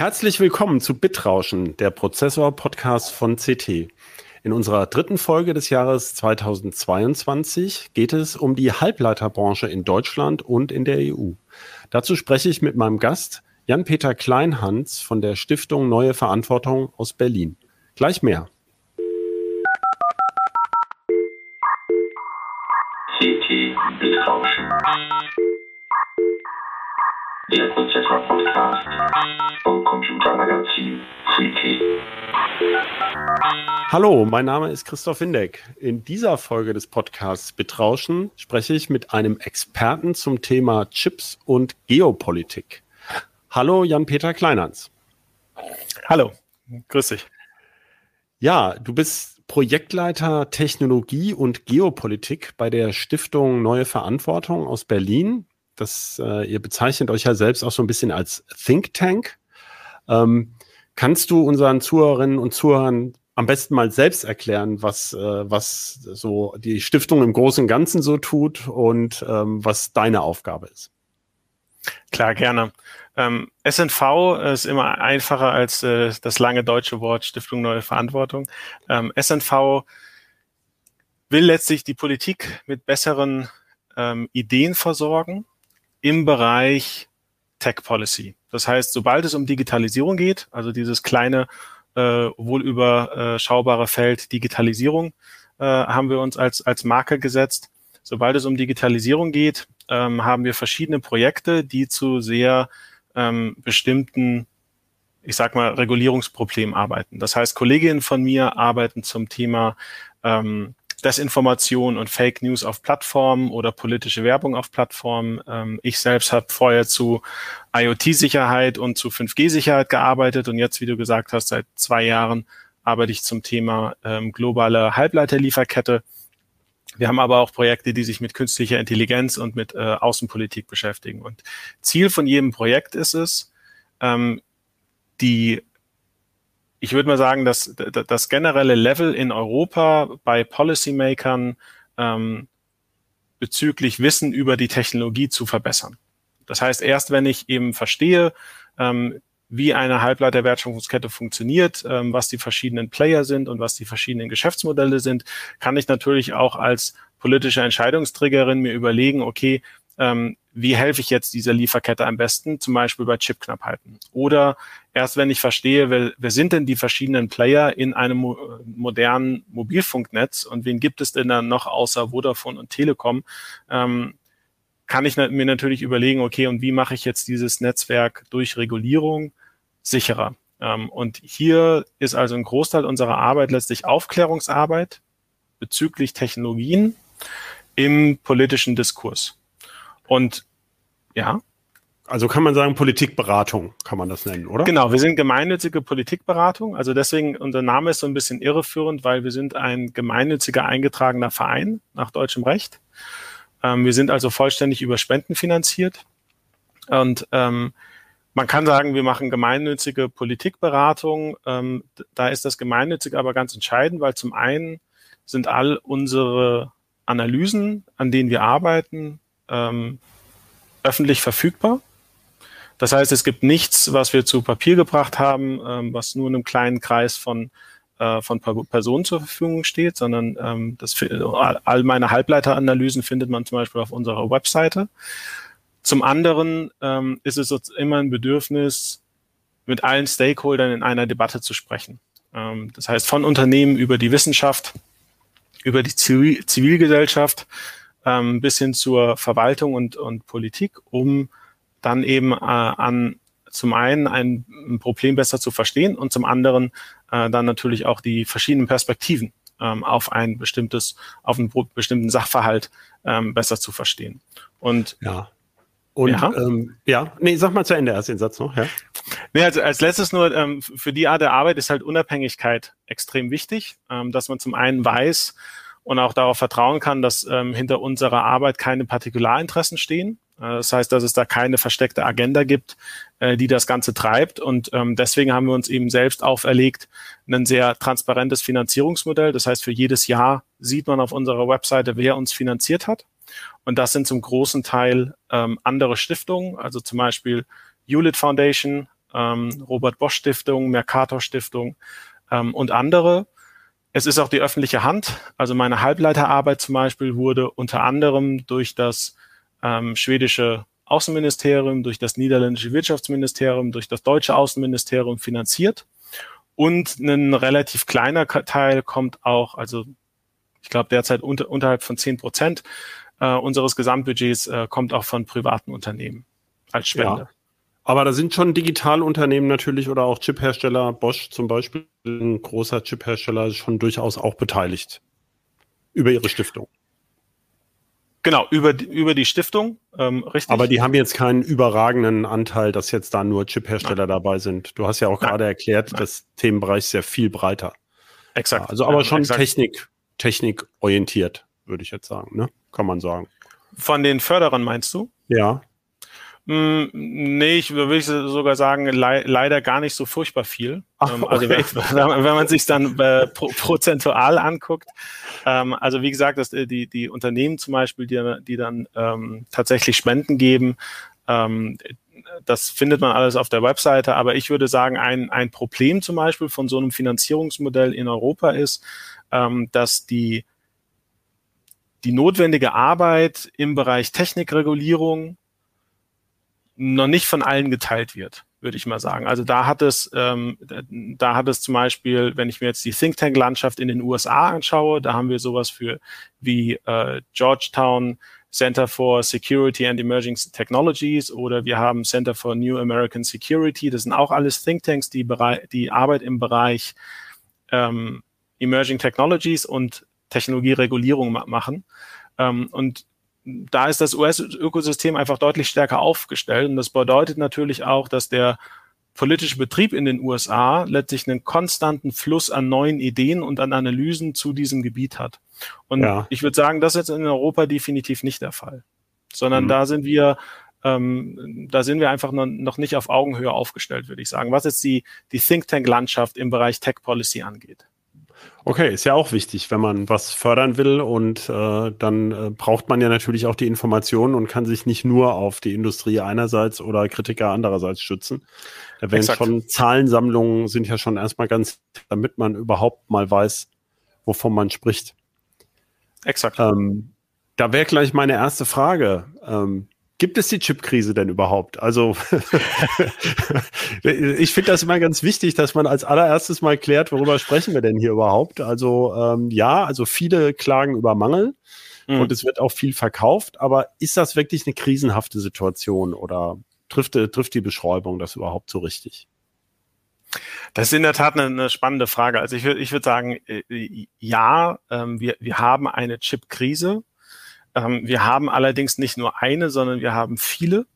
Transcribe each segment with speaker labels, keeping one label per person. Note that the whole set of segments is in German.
Speaker 1: Herzlich willkommen zu Bitrauschen, der Prozessor-Podcast von CT. In unserer dritten Folge des Jahres 2022 geht es um die Halbleiterbranche in Deutschland und in der EU. Dazu spreche ich mit meinem Gast Jan-Peter Kleinhans von der Stiftung Neue Verantwortung aus Berlin. Gleich mehr. CT Bitrauschen. Der Prozessor-Podcast vom Computermagazin Freaky. Hallo, mein Name ist Christoph Windeck. In dieser Folge des Podcasts Betrauschen spreche ich mit einem Experten zum Thema Chips und Geopolitik. Hallo, Jan-Peter Kleinhans.
Speaker 2: Hallo, grüß dich.
Speaker 1: Ja, du bist Projektleiter Technologie und Geopolitik bei der Stiftung Neue Verantwortung aus Berlin das, äh, ihr bezeichnet euch ja selbst auch so ein bisschen als Think Tank. Ähm, kannst du unseren Zuhörerinnen und Zuhörern am besten mal selbst erklären, was, äh, was so die Stiftung im Großen und Ganzen so tut und ähm, was deine Aufgabe ist?
Speaker 2: Klar, gerne. Ähm, SNV ist immer einfacher als äh, das lange deutsche Wort Stiftung Neue Verantwortung. Ähm, SNV will letztlich die Politik mit besseren ähm, Ideen versorgen im Bereich Tech Policy. Das heißt, sobald es um Digitalisierung geht, also dieses kleine, äh, wohl überschaubare Feld Digitalisierung, äh, haben wir uns als, als Marke gesetzt. Sobald es um Digitalisierung geht, ähm, haben wir verschiedene Projekte, die zu sehr ähm, bestimmten, ich sag mal, Regulierungsproblemen arbeiten. Das heißt, Kolleginnen von mir arbeiten zum Thema ähm, Desinformation und Fake News auf Plattformen oder politische Werbung auf Plattformen. Ähm, ich selbst habe vorher zu IoT-Sicherheit und zu 5G-Sicherheit gearbeitet und jetzt, wie du gesagt hast, seit zwei Jahren arbeite ich zum Thema ähm, globale Halbleiterlieferkette. Wir haben aber auch Projekte, die sich mit künstlicher Intelligenz und mit äh, Außenpolitik beschäftigen. Und Ziel von jedem Projekt ist es, ähm, die ich würde mal sagen, dass das generelle Level in Europa bei Policymakern ähm, bezüglich Wissen über die Technologie zu verbessern. Das heißt, erst wenn ich eben verstehe, ähm, wie eine Halbleiterwertschöpfungskette funktioniert, ähm, was die verschiedenen Player sind und was die verschiedenen Geschäftsmodelle sind, kann ich natürlich auch als politische Entscheidungsträgerin mir überlegen, okay, ähm, wie helfe ich jetzt dieser Lieferkette am besten, zum Beispiel bei Chipknappheiten. Oder erst wenn ich verstehe, wer, wer sind denn die verschiedenen Player in einem mo modernen Mobilfunknetz und wen gibt es denn dann noch außer Vodafone und Telekom, ähm, kann ich mir natürlich überlegen, okay, und wie mache ich jetzt dieses Netzwerk durch Regulierung sicherer? Ähm, und hier ist also ein Großteil unserer Arbeit letztlich Aufklärungsarbeit bezüglich Technologien im politischen Diskurs. Und ja.
Speaker 1: Also kann man sagen, Politikberatung kann man das nennen, oder?
Speaker 2: Genau, wir sind gemeinnützige Politikberatung. Also deswegen, unser Name ist so ein bisschen irreführend, weil wir sind ein gemeinnütziger eingetragener Verein nach deutschem Recht. Ähm, wir sind also vollständig über Spenden finanziert. Und ähm, man kann sagen, wir machen gemeinnützige Politikberatung. Ähm, da ist das Gemeinnützige aber ganz entscheidend, weil zum einen sind all unsere Analysen, an denen wir arbeiten, ähm, öffentlich verfügbar. Das heißt, es gibt nichts, was wir zu Papier gebracht haben, ähm, was nur einem kleinen Kreis von, äh, von Personen zur Verfügung steht, sondern ähm, das, all meine Halbleiteranalysen findet man zum Beispiel auf unserer Webseite. Zum anderen ähm, ist es immer ein Bedürfnis, mit allen Stakeholdern in einer Debatte zu sprechen. Ähm, das heißt, von Unternehmen über die Wissenschaft, über die Zivil Zivilgesellschaft, ähm, bis hin zur Verwaltung und, und Politik, um dann eben äh, an zum einen ein, Problem besser zu verstehen und zum anderen äh, dann natürlich auch die verschiedenen Perspektiven ähm, auf ein bestimmtes, auf einen bestimmten Sachverhalt ähm, besser zu verstehen.
Speaker 1: Und ja. Und ja. Ähm, ja, nee, sag mal zu Ende erst den Satz noch, ja.
Speaker 2: Nee, also als letztes nur, ähm, für die Art der Arbeit ist halt Unabhängigkeit extrem wichtig, ähm, dass man zum einen weiß, und auch darauf vertrauen kann, dass ähm, hinter unserer Arbeit keine Partikularinteressen stehen. Äh, das heißt, dass es da keine versteckte Agenda gibt, äh, die das Ganze treibt. Und ähm, deswegen haben wir uns eben selbst auferlegt, ein sehr transparentes Finanzierungsmodell. Das heißt, für jedes Jahr sieht man auf unserer Webseite, wer uns finanziert hat. Und das sind zum großen Teil ähm, andere Stiftungen, also zum Beispiel Hewlett Foundation, ähm, Robert Bosch Stiftung, Mercator Stiftung und andere. Es ist auch die öffentliche Hand. Also meine Halbleiterarbeit zum Beispiel wurde unter anderem durch das ähm, schwedische Außenministerium, durch das niederländische Wirtschaftsministerium, durch das deutsche Außenministerium finanziert. Und ein relativ kleiner Teil kommt auch, also ich glaube derzeit unter, unterhalb von zehn Prozent äh, unseres Gesamtbudgets äh, kommt auch von privaten Unternehmen als Spende. Ja.
Speaker 1: Aber da sind schon Digitalunternehmen natürlich oder auch Chiphersteller, Bosch zum Beispiel, ein großer Chiphersteller, schon durchaus auch beteiligt über ihre Stiftung.
Speaker 2: Genau, über, die, über die Stiftung,
Speaker 1: ähm, richtig. Aber die haben jetzt keinen überragenden Anteil, dass jetzt da nur Chiphersteller Nein. dabei sind. Du hast ja auch Nein. gerade erklärt, Nein. das Themenbereich ist ja viel breiter. Exakt. Ja, also aber schon exakt. Technik, technikorientiert, würde ich jetzt sagen, ne? Kann man sagen.
Speaker 2: Von den Förderern meinst du?
Speaker 1: Ja.
Speaker 2: Mm, nee, ich würde sogar sagen, le leider gar nicht so furchtbar viel. Ach, ähm, also okay. wenn, wenn, man sich dann äh, pro prozentual anguckt, ähm, also wie gesagt, dass äh, die, die Unternehmen zum Beispiel, die, die dann ähm, tatsächlich Spenden geben, ähm, das findet man alles auf der Webseite, aber ich würde sagen, ein, ein Problem zum Beispiel von so einem Finanzierungsmodell in Europa ist, ähm, dass die, die notwendige Arbeit im Bereich Technikregulierung noch nicht von allen geteilt wird, würde ich mal sagen. Also da hat es, ähm, da hat es zum Beispiel, wenn ich mir jetzt die Think Tank Landschaft in den USA anschaue, da haben wir sowas für wie äh, Georgetown Center for Security and Emerging Technologies oder wir haben Center for New American Security. Das sind auch alles Think Tanks, die, die Arbeit im Bereich ähm, Emerging Technologies und Technologieregulierung machen. Ähm, und da ist das US-Ökosystem einfach deutlich stärker aufgestellt. Und das bedeutet natürlich auch, dass der politische Betrieb in den USA letztlich einen konstanten Fluss an neuen Ideen und an Analysen zu diesem Gebiet hat. Und ja. ich würde sagen, das ist jetzt in Europa definitiv nicht der Fall, sondern mhm. da sind wir ähm, da sind wir einfach noch, noch nicht auf Augenhöhe aufgestellt, würde ich sagen, was jetzt die, die Think Tank-Landschaft im Bereich Tech Policy angeht.
Speaker 1: Okay, ist ja auch wichtig, wenn man was fördern will und äh, dann äh, braucht man ja natürlich auch die Informationen und kann sich nicht nur auf die Industrie einerseits oder Kritiker andererseits stützen. Da werden schon Zahlensammlungen sind ja schon erstmal ganz, damit man überhaupt mal weiß, wovon man spricht. Exakt. Ähm, da wäre gleich meine erste Frage. Ähm, Gibt es die Chipkrise denn überhaupt? Also ich finde das immer ganz wichtig, dass man als allererstes mal klärt, worüber sprechen wir denn hier überhaupt? Also ähm, ja, also viele klagen über Mangel mhm. und es wird auch viel verkauft, aber ist das wirklich eine krisenhafte Situation oder trifft, trifft die Beschreibung das überhaupt so richtig?
Speaker 2: Das ist in der Tat eine, eine spannende Frage. Also ich würde ich würd sagen, äh, ja, ähm, wir, wir haben eine Chipkrise. Ähm, wir haben allerdings nicht nur eine, sondern wir haben viele.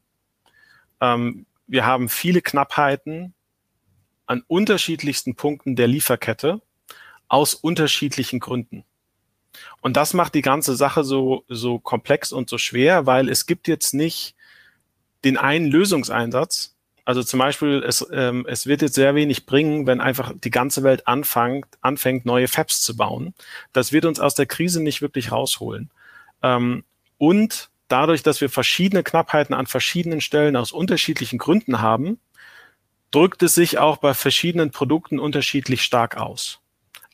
Speaker 2: Ähm, wir haben viele Knappheiten an unterschiedlichsten Punkten der Lieferkette aus unterschiedlichen Gründen. Und das macht die ganze Sache so, so komplex und so schwer, weil es gibt jetzt nicht den einen Lösungseinsatz. Also zum Beispiel, es, ähm, es wird jetzt sehr wenig bringen, wenn einfach die ganze Welt anfängt, anfängt, neue Fabs zu bauen. Das wird uns aus der Krise nicht wirklich rausholen. Ähm, und dadurch, dass wir verschiedene Knappheiten an verschiedenen Stellen aus unterschiedlichen Gründen haben, drückt es sich auch bei verschiedenen Produkten unterschiedlich stark aus.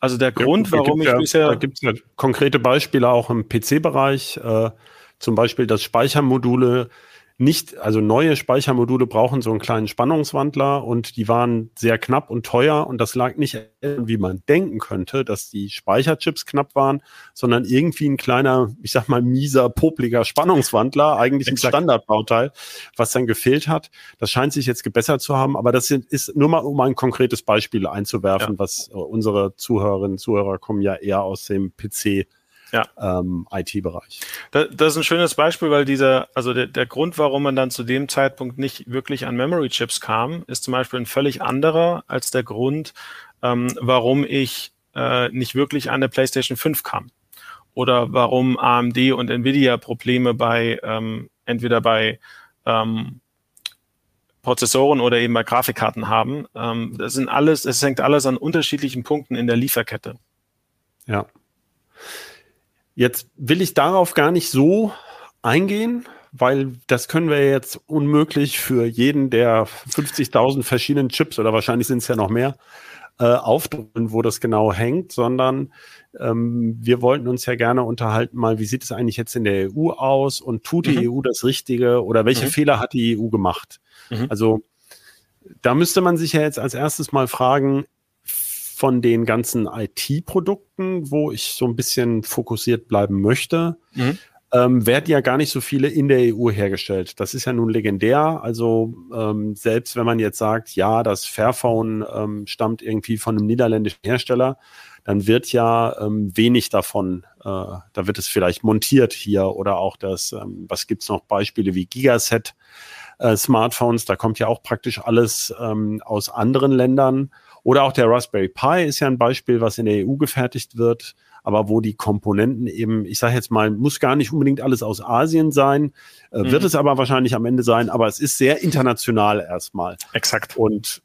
Speaker 2: Also der ja, Grund, warum ich
Speaker 1: ja,
Speaker 2: bisher.
Speaker 1: Da gibt es ja konkrete Beispiele auch im PC-Bereich, äh, zum Beispiel, dass Speichermodule nicht, also neue Speichermodule brauchen so einen kleinen Spannungswandler und die waren sehr knapp und teuer und das lag nicht, wie man denken könnte, dass die Speicherchips knapp waren, sondern irgendwie ein kleiner, ich sag mal, mieser, popliger Spannungswandler, eigentlich Exakt. ein Standardbauteil, was dann gefehlt hat. Das scheint sich jetzt gebessert zu haben, aber das ist nur mal, um ein konkretes Beispiel einzuwerfen, ja. was äh, unsere Zuhörerinnen und Zuhörer kommen ja eher aus dem PC ja. ähm, IT-Bereich.
Speaker 2: Das, das, ist ein schönes Beispiel, weil dieser, also der, der Grund, warum man dann zu dem Zeitpunkt nicht wirklich an Memory Chips kam, ist zum Beispiel ein völlig anderer als der Grund, ähm, warum ich äh, nicht wirklich an der PlayStation 5 kam. Oder warum AMD und Nvidia Probleme bei ähm, entweder bei ähm, Prozessoren oder eben bei Grafikkarten haben. Ähm, das sind alles, es hängt alles an unterschiedlichen Punkten in der Lieferkette.
Speaker 1: Ja. Jetzt will ich darauf gar nicht so eingehen, weil das können wir jetzt unmöglich für jeden der 50.000 verschiedenen Chips oder wahrscheinlich sind es ja noch mehr äh, aufdrücken, wo das genau hängt, sondern ähm, wir wollten uns ja gerne unterhalten mal, wie sieht es eigentlich jetzt in der EU aus und tut die mhm. EU das Richtige oder welche mhm. Fehler hat die EU gemacht? Mhm. Also da müsste man sich ja jetzt als erstes mal fragen, von den ganzen IT-Produkten, wo ich so ein bisschen fokussiert bleiben möchte, mhm. ähm, werden ja gar nicht so viele in der EU hergestellt. Das ist ja nun legendär. Also ähm, selbst wenn man jetzt sagt, ja, das Fairphone ähm, stammt irgendwie von einem niederländischen Hersteller, dann wird ja ähm, wenig davon, äh, da wird es vielleicht montiert hier oder auch das, ähm, was gibt's noch, Beispiele wie Gigaset äh, Smartphones, da kommt ja auch praktisch alles ähm, aus anderen Ländern. Oder auch der Raspberry Pi ist ja ein Beispiel, was in der EU gefertigt wird, aber wo die Komponenten eben, ich sage jetzt mal, muss gar nicht unbedingt alles aus Asien sein, äh, mhm. wird es aber wahrscheinlich am Ende sein, aber es ist sehr international erstmal.
Speaker 2: Exakt.
Speaker 1: Und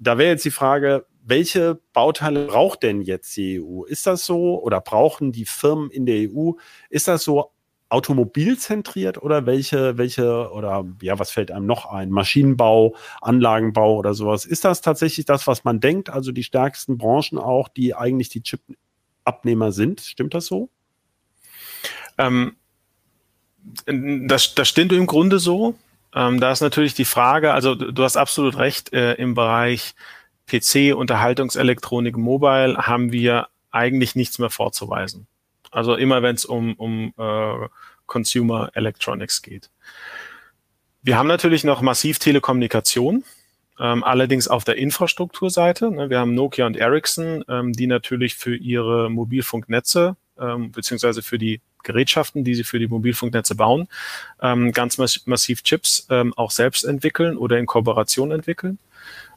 Speaker 1: da wäre jetzt die Frage, welche Bauteile braucht denn jetzt die EU? Ist das so oder brauchen die Firmen in der EU? Ist das so automobilzentriert oder welche, welche, oder ja, was fällt einem noch ein? Maschinenbau, Anlagenbau oder sowas. Ist das tatsächlich das, was man denkt? Also die stärksten Branchen auch, die eigentlich die Chip-Abnehmer sind? Stimmt das so?
Speaker 2: Ähm, das, das stimmt im Grunde so. Ähm, da ist natürlich die Frage, also du hast absolut recht, äh, im Bereich PC, Unterhaltungselektronik, Mobile haben wir eigentlich nichts mehr vorzuweisen. Also immer wenn es um, um äh, Consumer Electronics geht. Wir haben natürlich noch massiv Telekommunikation, ähm, allerdings auf der Infrastrukturseite. Ne, wir haben Nokia und Ericsson, ähm, die natürlich für ihre Mobilfunknetze ähm, beziehungsweise für die Gerätschaften, die sie für die Mobilfunknetze bauen, ähm, ganz massiv Chips ähm, auch selbst entwickeln oder in Kooperation entwickeln.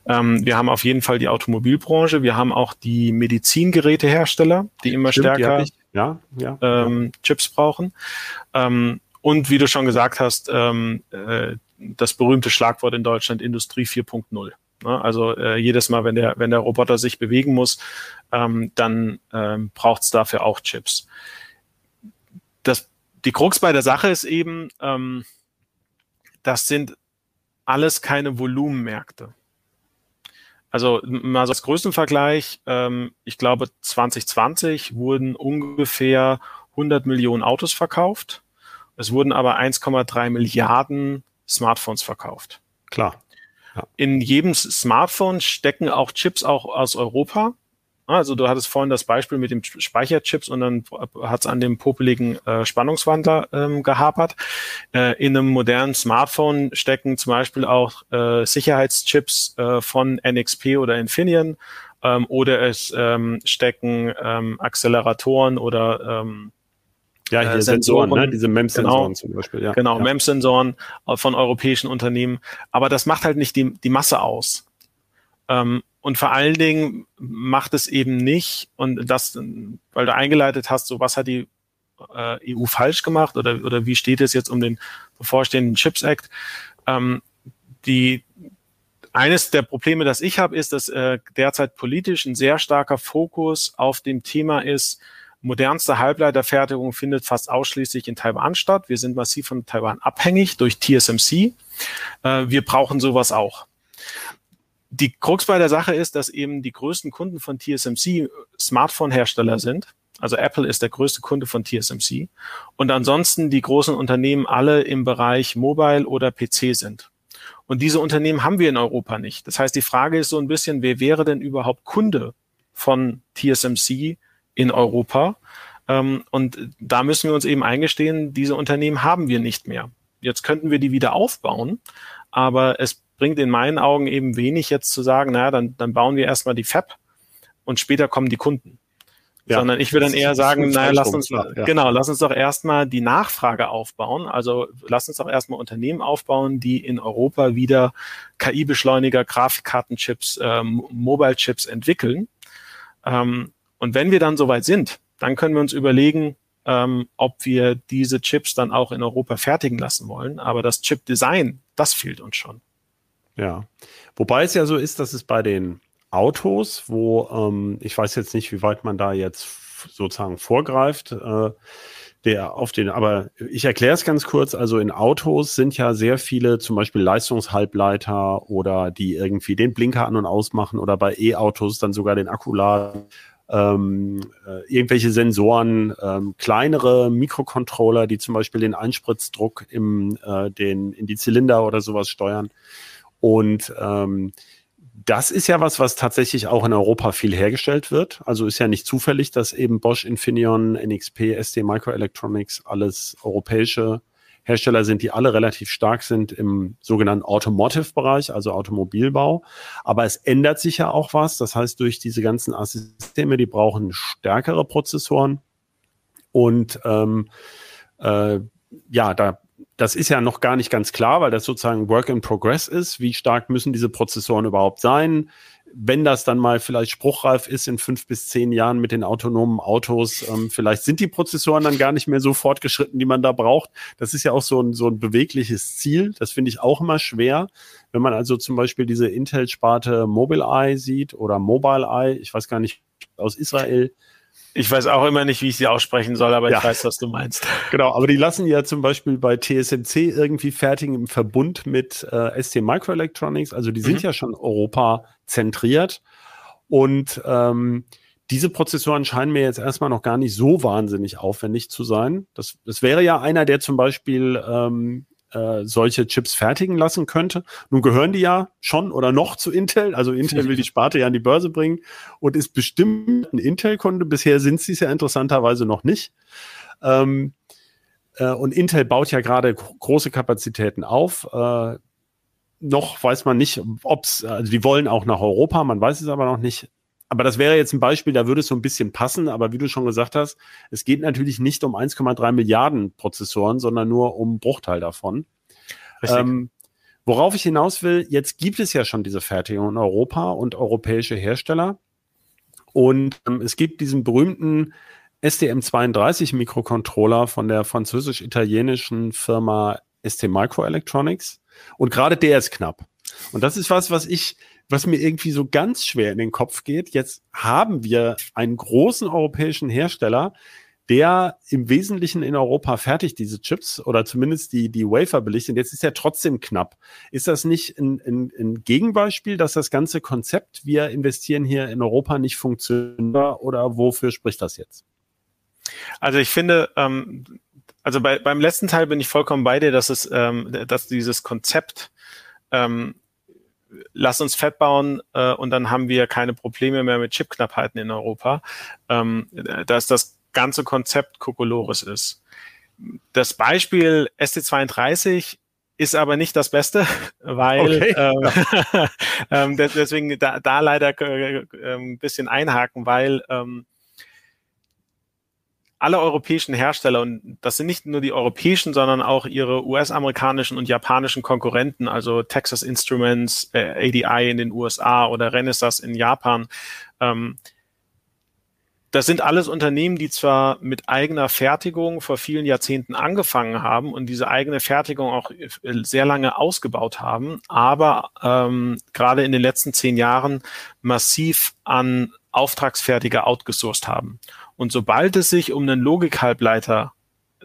Speaker 2: Ähm, wir haben auf jeden Fall die Automobilbranche, wir haben auch die Medizingerätehersteller, die immer Stimmt, stärker
Speaker 1: die ja, ja,
Speaker 2: ähm, Chips brauchen. Ähm, und wie du schon gesagt hast, ähm, äh, das berühmte Schlagwort in Deutschland Industrie 4.0. Ne? Also äh, jedes Mal, wenn der, wenn der Roboter sich bewegen muss, ähm, dann ähm, braucht es dafür auch Chips. Das, die Krux bei der Sache ist eben, ähm, das sind alles keine Volumenmärkte. Also mal so als Größenvergleich, ähm, ich glaube 2020 wurden ungefähr 100 Millionen Autos verkauft. Es wurden aber 1,3 Milliarden Smartphones verkauft.
Speaker 1: Klar.
Speaker 2: Ja. In jedem Smartphone stecken auch Chips auch aus Europa. Also du hattest vorhin das Beispiel mit dem Speicherchips und dann hat es an dem popeligen äh, Spannungswandler ähm, gehapert. Äh, in einem modernen Smartphone stecken zum Beispiel auch äh, Sicherheitschips äh, von NXP oder Infineon ähm, oder es ähm, stecken ähm, Acceleratoren oder ähm,
Speaker 1: ja, hier äh, Sensoren, Sensoren, ne? diese MEMS-Sensoren
Speaker 2: genau, zum Beispiel. Ja. Genau, ja. MEMS-Sensoren äh, von europäischen Unternehmen. Aber das macht halt nicht die, die Masse aus. Ähm, und vor allen Dingen macht es eben nicht, und das, weil du eingeleitet hast, so was hat die äh, EU falsch gemacht oder, oder wie steht es jetzt um den bevorstehenden Chips Act? Ähm, die, eines der Probleme, das ich habe, ist, dass äh, derzeit politisch ein sehr starker Fokus auf dem Thema ist, modernste Halbleiterfertigung findet fast ausschließlich in Taiwan statt. Wir sind massiv von Taiwan abhängig durch TSMC. Äh, wir brauchen sowas auch die Krux bei der Sache ist, dass eben die größten Kunden von TSMC Smartphone-Hersteller sind. Also Apple ist der größte Kunde von TSMC. Und ansonsten die großen Unternehmen alle im Bereich Mobile oder PC sind. Und diese Unternehmen haben wir in Europa nicht. Das heißt, die Frage ist so ein bisschen, wer wäre denn überhaupt Kunde von TSMC in Europa? Ähm, und da müssen wir uns eben eingestehen, diese Unternehmen haben wir nicht mehr. Jetzt könnten wir die wieder aufbauen, aber es bringt in meinen Augen eben wenig jetzt zu sagen, naja, dann, dann bauen wir erstmal die Fab und später kommen die Kunden. Ja, Sondern ich würde dann eher sagen, naja, lass uns, ja. genau, lass uns doch erstmal die Nachfrage aufbauen. Also lass uns doch erstmal Unternehmen aufbauen, die in Europa wieder KI-Beschleuniger, Grafikkartenchips, ähm, Mobile-Chips entwickeln. Ähm, und wenn wir dann soweit sind, dann können wir uns überlegen, ähm, ob wir diese Chips dann auch in Europa fertigen lassen wollen. Aber das Chip-Design, das fehlt uns schon.
Speaker 1: Ja. Wobei es ja so ist, dass es bei den Autos, wo ähm, ich weiß jetzt nicht, wie weit man da jetzt sozusagen vorgreift, äh, der auf den, aber ich erkläre es ganz kurz, also in Autos sind ja sehr viele zum Beispiel Leistungshalbleiter oder die irgendwie den Blinker an und ausmachen oder bei E-Autos dann sogar den Akku ähm, äh, irgendwelche Sensoren, ähm, kleinere Mikrocontroller, die zum Beispiel den Einspritzdruck im, äh, den, in die Zylinder oder sowas steuern. Und ähm, das ist ja was, was tatsächlich auch in Europa viel hergestellt wird. Also ist ja nicht zufällig, dass eben Bosch, Infineon, NXP, ST Microelectronics alles europäische Hersteller sind, die alle relativ stark sind im sogenannten Automotive-Bereich, also Automobilbau. Aber es ändert sich ja auch was. Das heißt, durch diese ganzen Systeme, die brauchen stärkere Prozessoren. Und ähm, äh, ja, da das ist ja noch gar nicht ganz klar, weil das sozusagen Work in Progress ist. Wie stark müssen diese Prozessoren überhaupt sein? Wenn das dann mal vielleicht spruchreif ist in fünf bis zehn Jahren mit den autonomen Autos, ähm, vielleicht sind die Prozessoren dann gar nicht mehr so fortgeschritten, die man da braucht. Das ist ja auch so ein, so ein bewegliches Ziel. Das finde ich auch immer schwer. Wenn man also zum Beispiel diese Intel-Sparte Mobileye sieht oder Mobileye, ich weiß gar nicht, aus Israel,
Speaker 2: ich weiß auch immer nicht, wie ich sie aussprechen soll, aber ja. ich weiß, was du meinst.
Speaker 1: Genau, aber die lassen ja zum Beispiel bei TSMC irgendwie fertigen im Verbund mit äh, ST Microelectronics. Also die sind mhm. ja schon Europa zentriert. Und ähm, diese Prozessoren scheinen mir jetzt erstmal noch gar nicht so wahnsinnig aufwendig zu sein. Das, das wäre ja einer, der zum Beispiel ähm, äh, solche Chips fertigen lassen könnte. Nun gehören die ja schon oder noch zu Intel. Also Intel will die Sparte ja an die Börse bringen und ist bestimmt ein Intel-Kunde. Bisher sind sie es ja interessanterweise noch nicht. Ähm, äh, und Intel baut ja gerade große Kapazitäten auf. Äh, noch weiß man nicht, ob es, also die wollen auch nach Europa, man weiß es aber noch nicht aber das wäre jetzt ein Beispiel, da würde es so ein bisschen passen. Aber wie du schon gesagt hast, es geht natürlich nicht um 1,3 Milliarden Prozessoren, sondern nur um einen Bruchteil davon. Ähm, worauf ich hinaus will, jetzt gibt es ja schon diese Fertigung in Europa und europäische Hersteller. Und ähm, es gibt diesen berühmten STM32 Mikrocontroller von der französisch-italienischen Firma ST Microelectronics. Und gerade der ist knapp. Und das ist was, was ich was mir irgendwie so ganz schwer in den Kopf geht. Jetzt haben wir einen großen europäischen Hersteller, der im Wesentlichen in Europa fertigt diese Chips oder zumindest die, die Wafer belichtet. Jetzt ist er trotzdem knapp. Ist das nicht ein, ein, ein Gegenbeispiel, dass das ganze Konzept, wir investieren hier in Europa, nicht funktioniert oder wofür spricht das jetzt?
Speaker 2: Also ich finde, ähm, also bei, beim letzten Teil bin ich vollkommen bei dir, dass es, ähm, dass dieses Konzept ähm, lass uns Fett bauen äh, und dann haben wir keine Probleme mehr mit Chipknappheiten in Europa, ähm, dass das ganze Konzept Kokolores ist. Das Beispiel ST32 ist aber nicht das Beste, weil okay. ähm, ähm, deswegen da, da leider äh, ein ähm, bisschen einhaken, weil ähm, alle europäischen Hersteller, und das sind nicht nur die europäischen, sondern auch ihre US-amerikanischen und japanischen Konkurrenten, also Texas Instruments, äh, ADI in den USA oder Renesas in Japan, ähm, das sind alles Unternehmen, die zwar mit eigener Fertigung vor vielen Jahrzehnten angefangen haben und diese eigene Fertigung auch äh, sehr lange ausgebaut haben, aber ähm, gerade in den letzten zehn Jahren massiv an Auftragsfertiger outgesourced haben. Und sobald es sich um einen Logikhalbleiter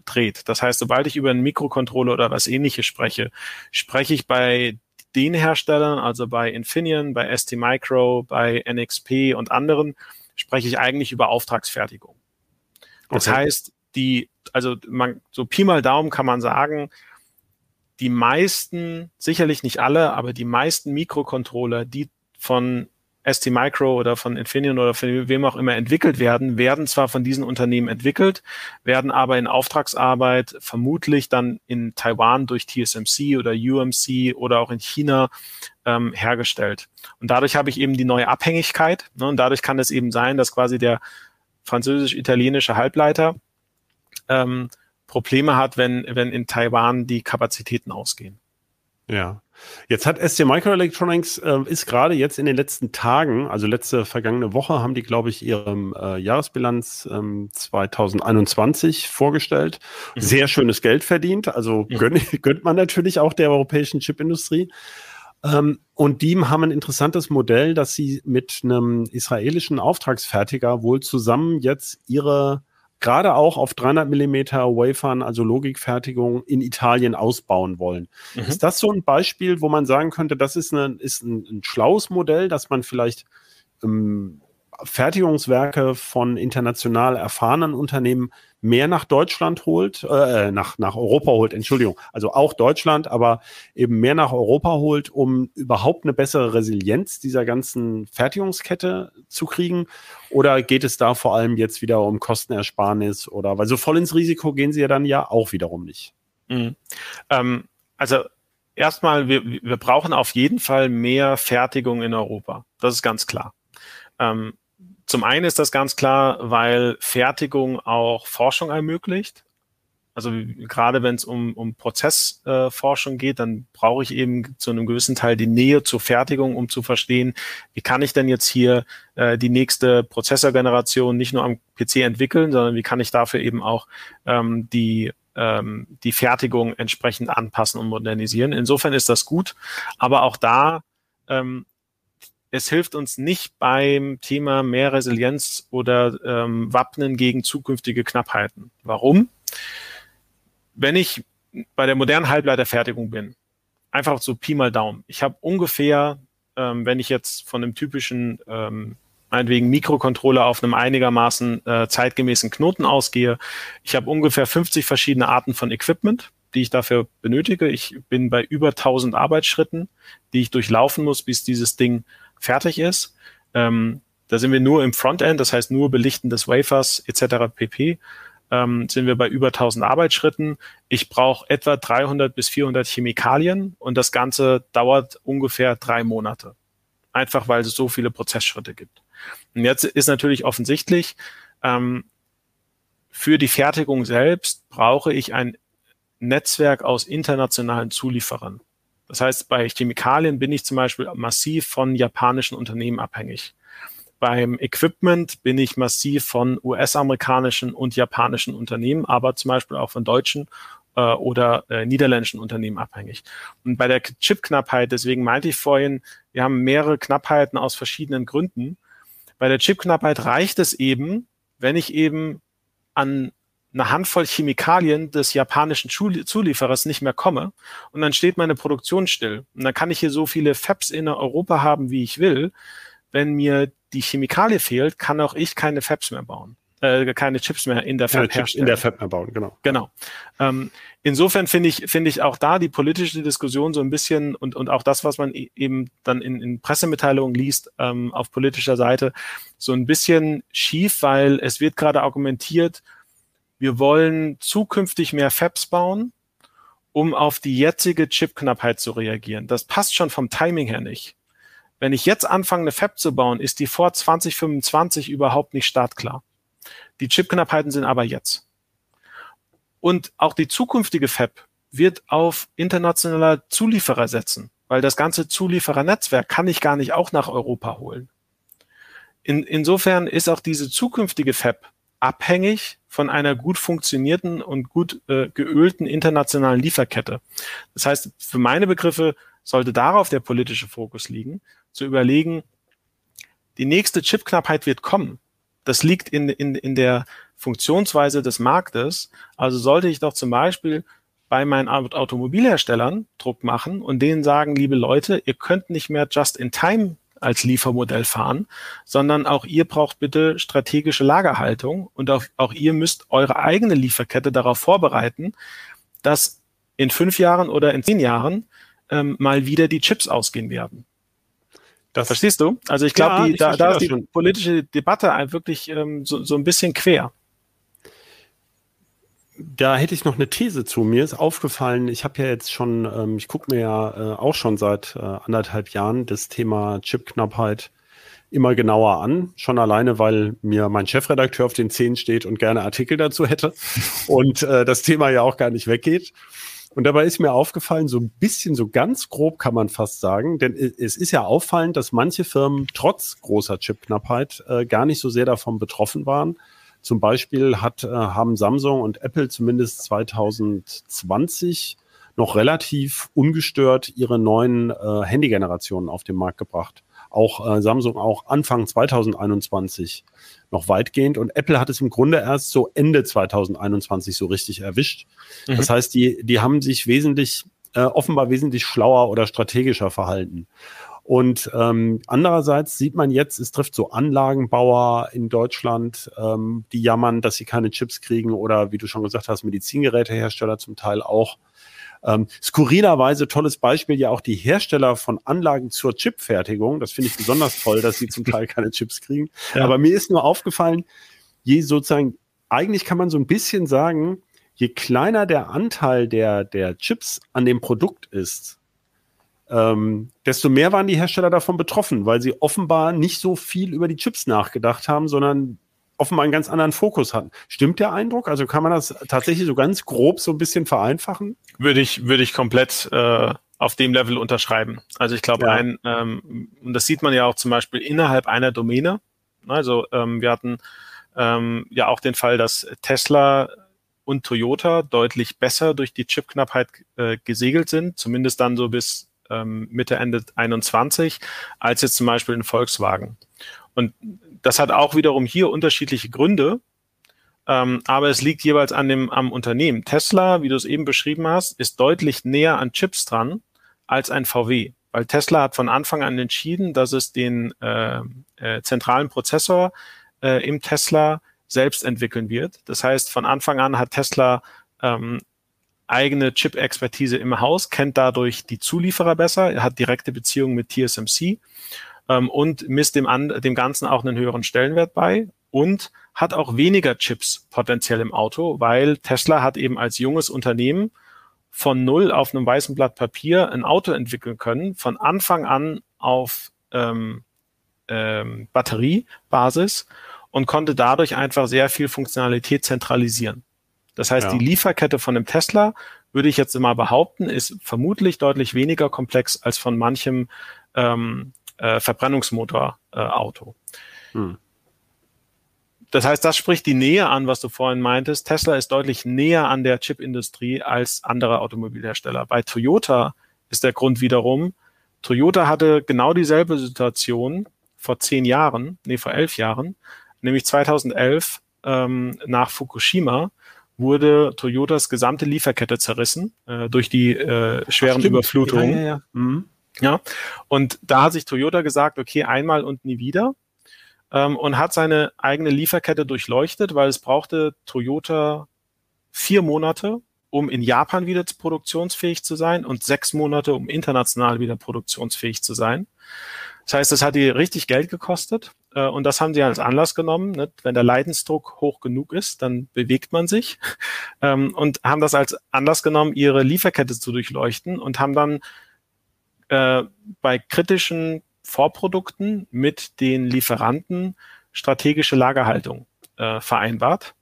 Speaker 2: dreht, das heißt, sobald ich über einen Mikrocontroller oder was ähnliches spreche, spreche ich bei den Herstellern, also bei Infineon, bei ST Micro, bei NXP und anderen, spreche ich eigentlich über Auftragsfertigung. Das okay. heißt, die, also man, so Pi mal Daumen kann man sagen, die meisten, sicherlich nicht alle, aber die meisten Mikrocontroller, die von ST Micro oder von Infineon oder von wem auch immer entwickelt werden, werden zwar von diesen Unternehmen entwickelt, werden aber in Auftragsarbeit vermutlich dann in Taiwan durch TSMC oder UMC oder auch in China ähm, hergestellt. Und dadurch habe ich eben die neue Abhängigkeit. Ne, und dadurch kann es eben sein, dass quasi der französisch-italienische Halbleiter ähm, Probleme hat, wenn, wenn in Taiwan die Kapazitäten ausgehen.
Speaker 1: Ja. Jetzt hat ST Microelectronics äh, ist gerade jetzt in den letzten Tagen, also letzte vergangene Woche, haben die, glaube ich, ihre äh, Jahresbilanz ähm, 2021 vorgestellt. Mhm. Sehr schönes Geld verdient, also mhm. gönnt, gönnt man natürlich auch der europäischen Chipindustrie. Ähm, und die haben ein interessantes Modell, dass sie mit einem israelischen Auftragsfertiger wohl zusammen jetzt ihre gerade auch auf 300 Millimeter Wafern, also Logikfertigung in Italien ausbauen wollen. Mhm. Ist das so ein Beispiel, wo man sagen könnte, das ist, eine, ist ein, ein schlaues Modell, dass man vielleicht ähm, Fertigungswerke von international erfahrenen Unternehmen mehr nach Deutschland holt, äh, nach, nach Europa holt, Entschuldigung, also auch Deutschland, aber eben mehr nach Europa holt, um überhaupt eine bessere Resilienz dieser ganzen Fertigungskette zu kriegen? Oder geht es da vor allem jetzt wieder um Kostenersparnis oder, weil so voll ins Risiko gehen sie ja dann ja auch wiederum nicht.
Speaker 2: Mhm. Ähm, also erstmal, wir, wir brauchen auf jeden Fall mehr Fertigung in Europa. Das ist ganz klar. Ähm, zum einen ist das ganz klar, weil Fertigung auch Forschung ermöglicht. Also gerade wenn es um, um Prozessforschung äh, geht, dann brauche ich eben zu einem gewissen Teil die Nähe zur Fertigung, um zu verstehen, wie kann ich denn jetzt hier äh, die nächste Prozessorgeneration nicht nur am PC entwickeln, sondern wie kann ich dafür eben auch ähm, die ähm, die Fertigung entsprechend anpassen und modernisieren. Insofern ist das gut, aber auch da ähm, es hilft uns nicht beim Thema mehr Resilienz oder ähm, Wappnen gegen zukünftige Knappheiten. Warum? Wenn ich bei der modernen Halbleiterfertigung bin, einfach so Pi mal Daumen. Ich habe ungefähr, ähm, wenn ich jetzt von einem typischen ähm, meinetwegen Mikrocontroller auf einem einigermaßen äh, zeitgemäßen Knoten ausgehe, ich habe ungefähr 50 verschiedene Arten von Equipment, die ich dafür benötige. Ich bin bei über 1000 Arbeitsschritten, die ich durchlaufen muss, bis dieses Ding fertig ist. Ähm, da sind wir nur im Frontend, das heißt nur Belichten des Wafers etc. pp. Ähm, sind wir bei über 1000 Arbeitsschritten. Ich brauche etwa 300 bis 400 Chemikalien und das Ganze dauert ungefähr drei Monate. Einfach weil es so viele Prozessschritte gibt. Und jetzt ist natürlich offensichtlich, ähm, für die Fertigung selbst brauche ich ein Netzwerk aus internationalen Zulieferern. Das heißt, bei Chemikalien bin ich zum Beispiel massiv von japanischen Unternehmen abhängig. Beim Equipment bin ich massiv von US-amerikanischen und japanischen Unternehmen, aber zum Beispiel auch von deutschen äh, oder äh, niederländischen Unternehmen abhängig. Und bei der Chipknappheit, deswegen meinte ich vorhin, wir haben mehrere Knappheiten aus verschiedenen Gründen. Bei der Chipknappheit reicht es eben, wenn ich eben an eine Handvoll Chemikalien des japanischen Zulieferers nicht mehr komme und dann steht meine Produktion still. Und dann kann ich hier so viele Fabs in Europa haben, wie ich will. Wenn mir die Chemikalie fehlt, kann auch ich keine Fabs mehr bauen. Äh, keine Chips mehr in der Fab
Speaker 1: keine herstellen. in der Fab mehr bauen, genau.
Speaker 2: Genau. Ähm, insofern finde ich, finde ich auch da die politische Diskussion so ein bisschen und, und auch das, was man e-, eben dann in, in Pressemitteilungen liest, ähm, auf politischer Seite, so ein bisschen schief, weil es wird gerade argumentiert, wir wollen zukünftig mehr Fabs bauen, um auf die jetzige Chipknappheit zu reagieren. Das passt schon vom Timing her nicht. Wenn ich jetzt anfange, eine Fab zu bauen, ist die vor 2025 überhaupt nicht startklar. Die Chipknappheiten sind aber jetzt. Und auch die zukünftige Fab wird auf internationaler Zulieferer setzen, weil das ganze Zulieferernetzwerk kann ich gar nicht auch nach Europa holen. In, insofern ist auch diese zukünftige Fab abhängig von einer gut funktionierten und gut äh, geölten internationalen Lieferkette. Das heißt, für meine Begriffe sollte darauf der politische Fokus liegen, zu überlegen, die nächste Chipknappheit wird kommen. Das liegt in, in, in der Funktionsweise des Marktes. Also sollte ich doch zum Beispiel bei meinen Automobilherstellern Druck machen und denen sagen, liebe Leute, ihr könnt nicht mehr just in time als Liefermodell fahren, sondern auch ihr braucht bitte strategische Lagerhaltung und auch, auch ihr müsst eure eigene Lieferkette darauf vorbereiten, dass in fünf Jahren oder in zehn Jahren ähm, mal wieder die Chips ausgehen werden. Das Verstehst du? Also ich glaube, ja, da, da ist die politische Debatte wirklich ähm, so, so ein bisschen quer
Speaker 1: da hätte ich noch eine These zu. Mir ist aufgefallen, ich habe ja jetzt schon, ähm, ich gucke mir ja äh, auch schon seit äh, anderthalb Jahren das Thema Chipknappheit immer genauer an. Schon alleine, weil mir mein Chefredakteur auf den Zehen steht und gerne Artikel dazu hätte und äh, das Thema ja auch gar nicht weggeht. Und dabei ist mir aufgefallen, so ein bisschen, so ganz grob kann man fast sagen, denn es ist ja auffallend, dass manche Firmen trotz großer Chipknappheit äh, gar nicht so sehr davon betroffen waren zum Beispiel hat, äh, haben Samsung und Apple zumindest 2020 noch relativ ungestört ihre neuen äh, Handygenerationen auf den Markt gebracht. auch äh, Samsung auch Anfang 2021 noch weitgehend. Und Apple hat es im Grunde erst so Ende 2021 so richtig erwischt. Mhm. Das heißt, die, die haben sich wesentlich, äh, offenbar wesentlich schlauer oder strategischer verhalten. Und ähm, andererseits sieht man jetzt, es trifft so Anlagenbauer in Deutschland, ähm, die jammern, dass sie keine Chips kriegen oder wie du schon gesagt hast, Medizingerätehersteller zum Teil auch. Ähm, skurrilerweise tolles Beispiel ja auch die Hersteller von Anlagen zur Chipfertigung. Das finde ich besonders toll, dass sie zum Teil keine Chips kriegen. Ja. Aber mir ist nur aufgefallen, je sozusagen, eigentlich kann man so ein bisschen sagen, je kleiner der Anteil der, der Chips an dem Produkt ist, ähm, desto mehr waren die Hersteller davon betroffen, weil sie offenbar nicht so viel über die Chips nachgedacht haben, sondern offenbar einen ganz anderen Fokus hatten. Stimmt der Eindruck? Also kann man das tatsächlich so ganz grob so ein bisschen vereinfachen?
Speaker 2: Würde ich, würde ich komplett äh, auf dem Level unterschreiben. Also ich glaube, ja. ein, ähm, und das sieht man ja auch zum Beispiel innerhalb einer Domäne. Also ähm, wir hatten ähm, ja auch den Fall, dass Tesla und Toyota deutlich besser durch die Chipknappheit äh, gesegelt sind, zumindest dann so bis ähm, Mitte, Ende 21, als jetzt zum Beispiel in Volkswagen. Und das hat auch wiederum hier unterschiedliche Gründe, ähm, aber es liegt jeweils an dem, am Unternehmen. Tesla, wie du es eben beschrieben hast, ist deutlich näher an Chips dran als ein VW, weil Tesla hat von Anfang an entschieden, dass es den äh, äh, zentralen Prozessor äh, im Tesla selbst entwickeln wird. Das heißt, von Anfang an hat Tesla ähm, eigene Chip-Expertise im Haus, kennt dadurch die Zulieferer besser, hat direkte Beziehungen mit TSMC ähm, und misst dem, an, dem Ganzen auch einen höheren Stellenwert bei und hat auch weniger Chips potenziell im Auto, weil Tesla hat eben als junges Unternehmen von null auf einem weißen Blatt Papier ein Auto entwickeln können, von Anfang an auf ähm, ähm, Batteriebasis und konnte dadurch einfach sehr viel Funktionalität zentralisieren. Das heißt, ja. die Lieferkette von dem Tesla, würde ich jetzt mal behaupten, ist vermutlich deutlich weniger komplex als von manchem ähm, äh, Verbrennungsmotorauto. Äh, hm. Das heißt, das spricht die Nähe an, was du vorhin meintest. Tesla ist deutlich näher an der Chipindustrie als andere Automobilhersteller. Bei Toyota ist der Grund wiederum, Toyota hatte genau dieselbe Situation vor zehn Jahren, nee, vor elf Jahren, nämlich 2011 ähm, nach Fukushima wurde Toyotas gesamte Lieferkette zerrissen äh, durch die äh, schweren Ach, Überflutungen. Ja, ja, ja. Mhm. Ja, und da hat sich Toyota gesagt, okay, einmal und nie wieder ähm, und hat seine eigene Lieferkette durchleuchtet, weil es brauchte Toyota vier Monate, um in Japan wieder produktionsfähig zu sein und sechs Monate, um international wieder produktionsfähig zu sein. Das heißt, es hat die richtig Geld gekostet äh, und das haben sie als Anlass genommen. Ne? Wenn der Leidensdruck hoch genug ist, dann bewegt man sich ähm, und haben das als Anlass genommen, ihre Lieferkette zu durchleuchten und haben dann äh, bei kritischen Vorprodukten mit den Lieferanten strategische Lagerhaltung äh, vereinbart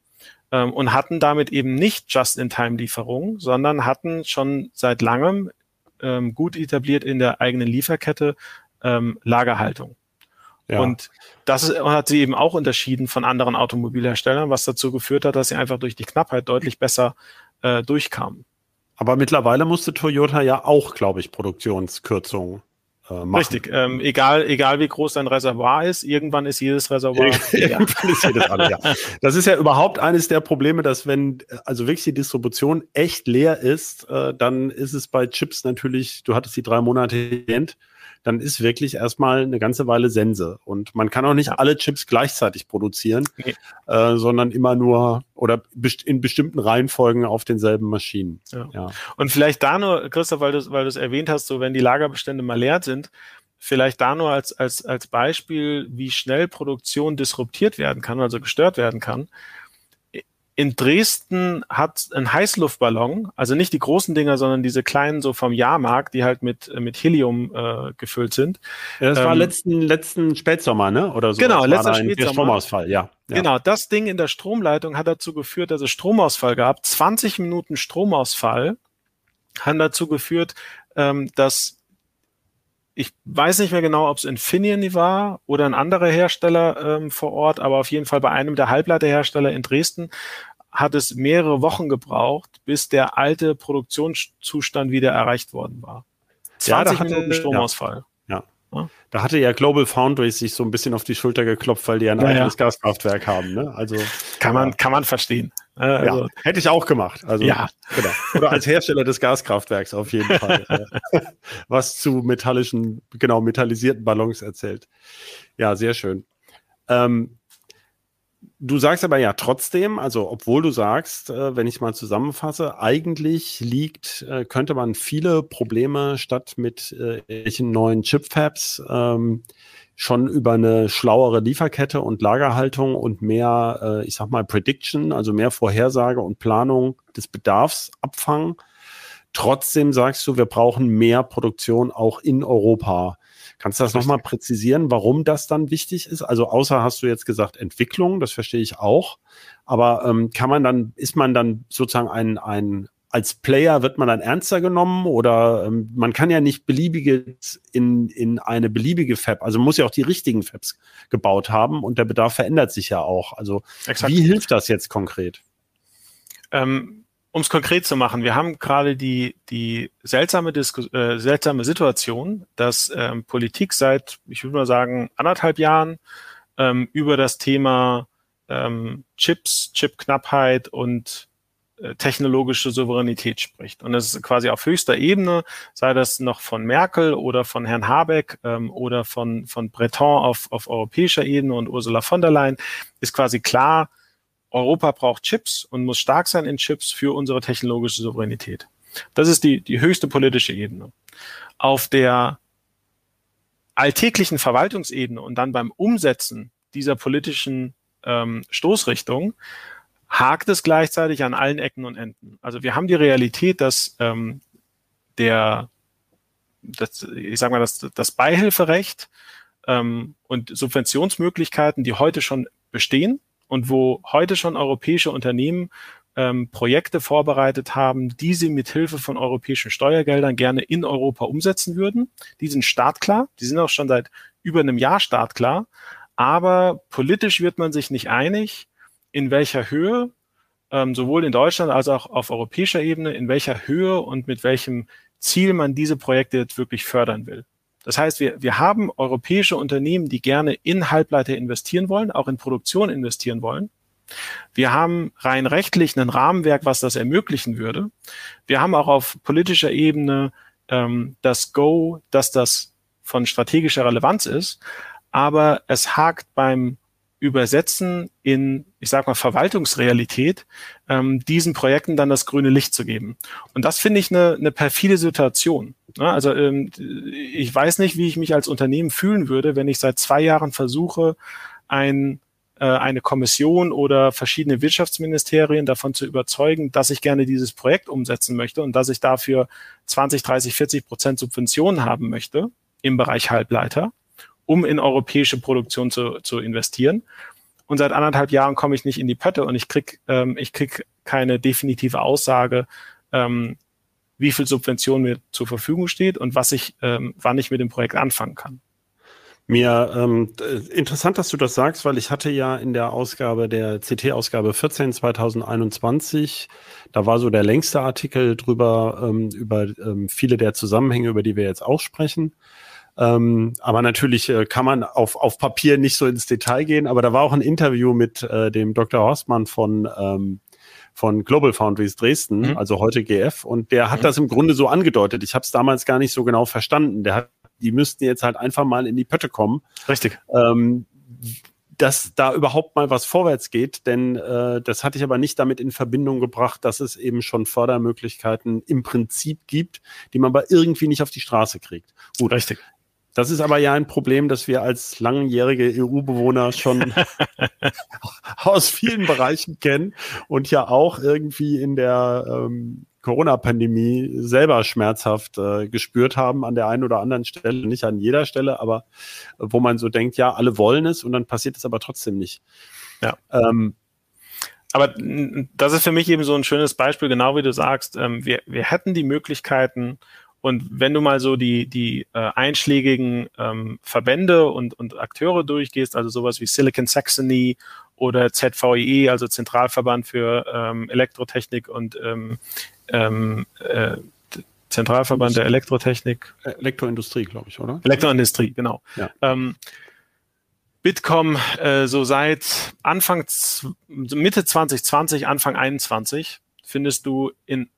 Speaker 2: ähm, und hatten damit eben nicht Just-in-Time-Lieferungen, sondern hatten schon seit langem ähm, gut etabliert in der eigenen Lieferkette ähm, Lagerhaltung. Ja. Und das hat sie eben auch unterschieden von anderen Automobilherstellern, was dazu geführt hat, dass sie einfach durch die Knappheit deutlich besser äh, durchkamen.
Speaker 1: Aber mittlerweile musste Toyota ja auch, glaube ich, Produktionskürzungen
Speaker 2: äh, machen. Richtig, ähm, egal, egal wie groß dein Reservoir ist, irgendwann ist jedes Reservoir. irgendwann ist jedes
Speaker 1: alle, ja. Das ist ja überhaupt eines der Probleme, dass wenn also wirklich die Distribution echt leer ist, äh, dann ist es bei Chips natürlich, du hattest die drei Monate erwähnt, dann ist wirklich erstmal eine ganze Weile Sense. Und man kann auch nicht alle Chips gleichzeitig produzieren, nee. äh, sondern immer nur oder best in bestimmten Reihenfolgen auf denselben Maschinen.
Speaker 2: Ja. ja. Und vielleicht da nur, Christoph, weil du weil du es erwähnt hast, so wenn die Lagerbestände mal leer sind, vielleicht da nur als, als, als Beispiel, wie schnell Produktion disruptiert werden kann, also gestört werden kann in Dresden hat ein Heißluftballon, also nicht die großen Dinger, sondern diese kleinen so vom Jahrmarkt, die halt mit, mit Helium äh, gefüllt sind.
Speaker 1: Ja, das ähm, war letzten, letzten Spätsommer, ne? Oder so.
Speaker 2: Genau, letzter
Speaker 1: Spätsommer. Stromausfall, ja,
Speaker 2: ja. Genau, das Ding in der Stromleitung hat dazu geführt, dass es Stromausfall gab. 20 Minuten Stromausfall haben dazu geführt, ähm, dass ich weiß nicht mehr genau, ob es Infineon war oder ein anderer Hersteller ähm, vor Ort, aber auf jeden Fall bei einem der Halbleiterhersteller in Dresden hat es mehrere Wochen gebraucht, bis der alte Produktionszustand wieder erreicht worden war.
Speaker 1: 20 ja, Minuten Stromausfall.
Speaker 2: Ja.
Speaker 1: Da hatte ja Global Foundries sich so ein bisschen auf die Schulter geklopft, weil die ein ja, eigenes ja. Gaskraftwerk haben. Ne? Also
Speaker 2: kann man kann man verstehen.
Speaker 1: Also, ja, hätte ich auch gemacht. Also,
Speaker 2: ja.
Speaker 1: Genau. Oder als Hersteller des Gaskraftwerks auf jeden Fall. was zu metallischen, genau, metallisierten Ballons erzählt. Ja, sehr schön. Ähm, du sagst aber ja trotzdem, also obwohl du sagst, äh, wenn ich mal zusammenfasse, eigentlich liegt, äh, könnte man viele Probleme statt mit äh, neuen Chipfabs ähm, schon über eine schlauere Lieferkette und Lagerhaltung und mehr, äh, ich sag mal, Prediction, also mehr Vorhersage und Planung des Bedarfs abfangen. Trotzdem sagst du, wir brauchen mehr Produktion auch in Europa. Kannst du das nochmal präzisieren, warum das dann wichtig ist? Also außer hast du jetzt gesagt Entwicklung, das verstehe ich auch. Aber ähm, kann man dann, ist man dann sozusagen ein, ein als Player wird man dann ernster genommen oder ähm, man kann ja nicht beliebige in, in eine beliebige Fab, also muss ja auch die richtigen Fabs gebaut haben und der Bedarf verändert sich ja auch. Also Exakt. wie hilft das jetzt konkret?
Speaker 2: Ähm, um es konkret zu machen, wir haben gerade die, die seltsame, Disku äh, seltsame Situation, dass ähm, Politik seit, ich würde mal sagen, anderthalb Jahren ähm, über das Thema ähm, Chips, Chipknappheit und äh, technologische Souveränität spricht. Und das ist quasi auf höchster Ebene, sei das noch von Merkel oder von Herrn Habeck ähm, oder von, von Breton auf, auf europäischer Ebene und Ursula von der Leyen, ist quasi klar, Europa braucht Chips und muss stark sein in Chips für unsere technologische Souveränität. Das ist die, die höchste politische Ebene. Auf der alltäglichen Verwaltungsebene und dann beim Umsetzen dieser politischen ähm, Stoßrichtung hakt es gleichzeitig an allen Ecken und Enden. Also wir haben die Realität, dass ähm, der, das, ich sage mal, das, das Beihilferecht ähm, und Subventionsmöglichkeiten, die heute schon bestehen und wo heute schon europäische Unternehmen ähm, Projekte vorbereitet haben, die sie mit Hilfe von europäischen Steuergeldern gerne in Europa umsetzen würden. Die sind startklar, die sind auch schon seit über einem Jahr startklar, aber politisch wird man sich nicht einig, in welcher Höhe, ähm, sowohl in Deutschland als auch auf europäischer Ebene, in welcher Höhe und mit welchem Ziel man diese Projekte jetzt wirklich fördern will. Das heißt, wir, wir haben europäische Unternehmen, die gerne in Halbleiter investieren wollen, auch in Produktion investieren wollen. Wir haben rein rechtlich ein Rahmenwerk, was das ermöglichen würde. Wir haben auch auf politischer Ebene ähm, das Go, dass das von strategischer Relevanz ist. Aber es hakt beim übersetzen in, ich sag mal, Verwaltungsrealität, ähm, diesen Projekten dann das grüne Licht zu geben. Und das finde ich eine, eine perfide Situation. Also ähm, ich weiß nicht, wie ich mich als Unternehmen fühlen würde, wenn ich seit zwei Jahren versuche, ein, äh, eine Kommission oder verschiedene Wirtschaftsministerien davon zu überzeugen, dass ich gerne dieses Projekt umsetzen möchte und dass ich dafür 20, 30, 40 Prozent Subventionen haben möchte im Bereich Halbleiter um in europäische Produktion zu, zu investieren. Und seit anderthalb Jahren komme ich nicht in die Pötte und ich krieg, ähm, ich krieg keine definitive Aussage, ähm, wie viel Subvention mir zur Verfügung steht und was ich, ähm, wann ich mit dem Projekt anfangen kann.
Speaker 1: Mir ähm, interessant, dass du das sagst, weil ich hatte ja in der Ausgabe der CT-Ausgabe 14 2021, da war so der längste Artikel drüber ähm, über ähm, viele der Zusammenhänge, über die wir jetzt auch sprechen. Ähm, aber natürlich äh, kann man auf, auf Papier nicht so ins Detail gehen. Aber da war auch ein Interview mit äh, dem Dr. Horstmann von, ähm, von Global Foundries Dresden, mhm. also heute GF. Und der hat mhm. das im Grunde so angedeutet. Ich habe es damals gar nicht so genau verstanden. Der hat, die müssten jetzt halt einfach mal in die Pötte kommen.
Speaker 2: Richtig.
Speaker 1: Ähm, dass da überhaupt mal was vorwärts geht, denn äh, das hatte ich aber nicht damit in Verbindung gebracht, dass es eben schon Fördermöglichkeiten im Prinzip gibt, die man aber irgendwie nicht auf die Straße kriegt.
Speaker 2: Gut, richtig.
Speaker 1: Das ist aber ja ein Problem, das wir als langjährige EU-Bewohner schon aus vielen Bereichen kennen und ja auch irgendwie in der ähm, Corona-Pandemie selber schmerzhaft äh, gespürt haben an der einen oder anderen Stelle, nicht an jeder Stelle, aber wo man so denkt, ja, alle wollen es und dann passiert es aber trotzdem nicht.
Speaker 2: Ja. Ähm, aber das ist für mich eben so ein schönes Beispiel, genau wie du sagst. Ähm, wir, wir hätten die Möglichkeiten, und wenn du mal so die, die äh, einschlägigen ähm, Verbände und, und Akteure durchgehst, also sowas wie Silicon Saxony oder ZVIE, also Zentralverband für ähm, Elektrotechnik und ähm, ähm, äh, Zentralverband der Elektrotechnik.
Speaker 1: Elektroindustrie, glaube ich, oder?
Speaker 2: Elektroindustrie, genau. Ja. Ähm, Bitkom äh, so seit Anfang Mitte 2020, Anfang 21 findest du in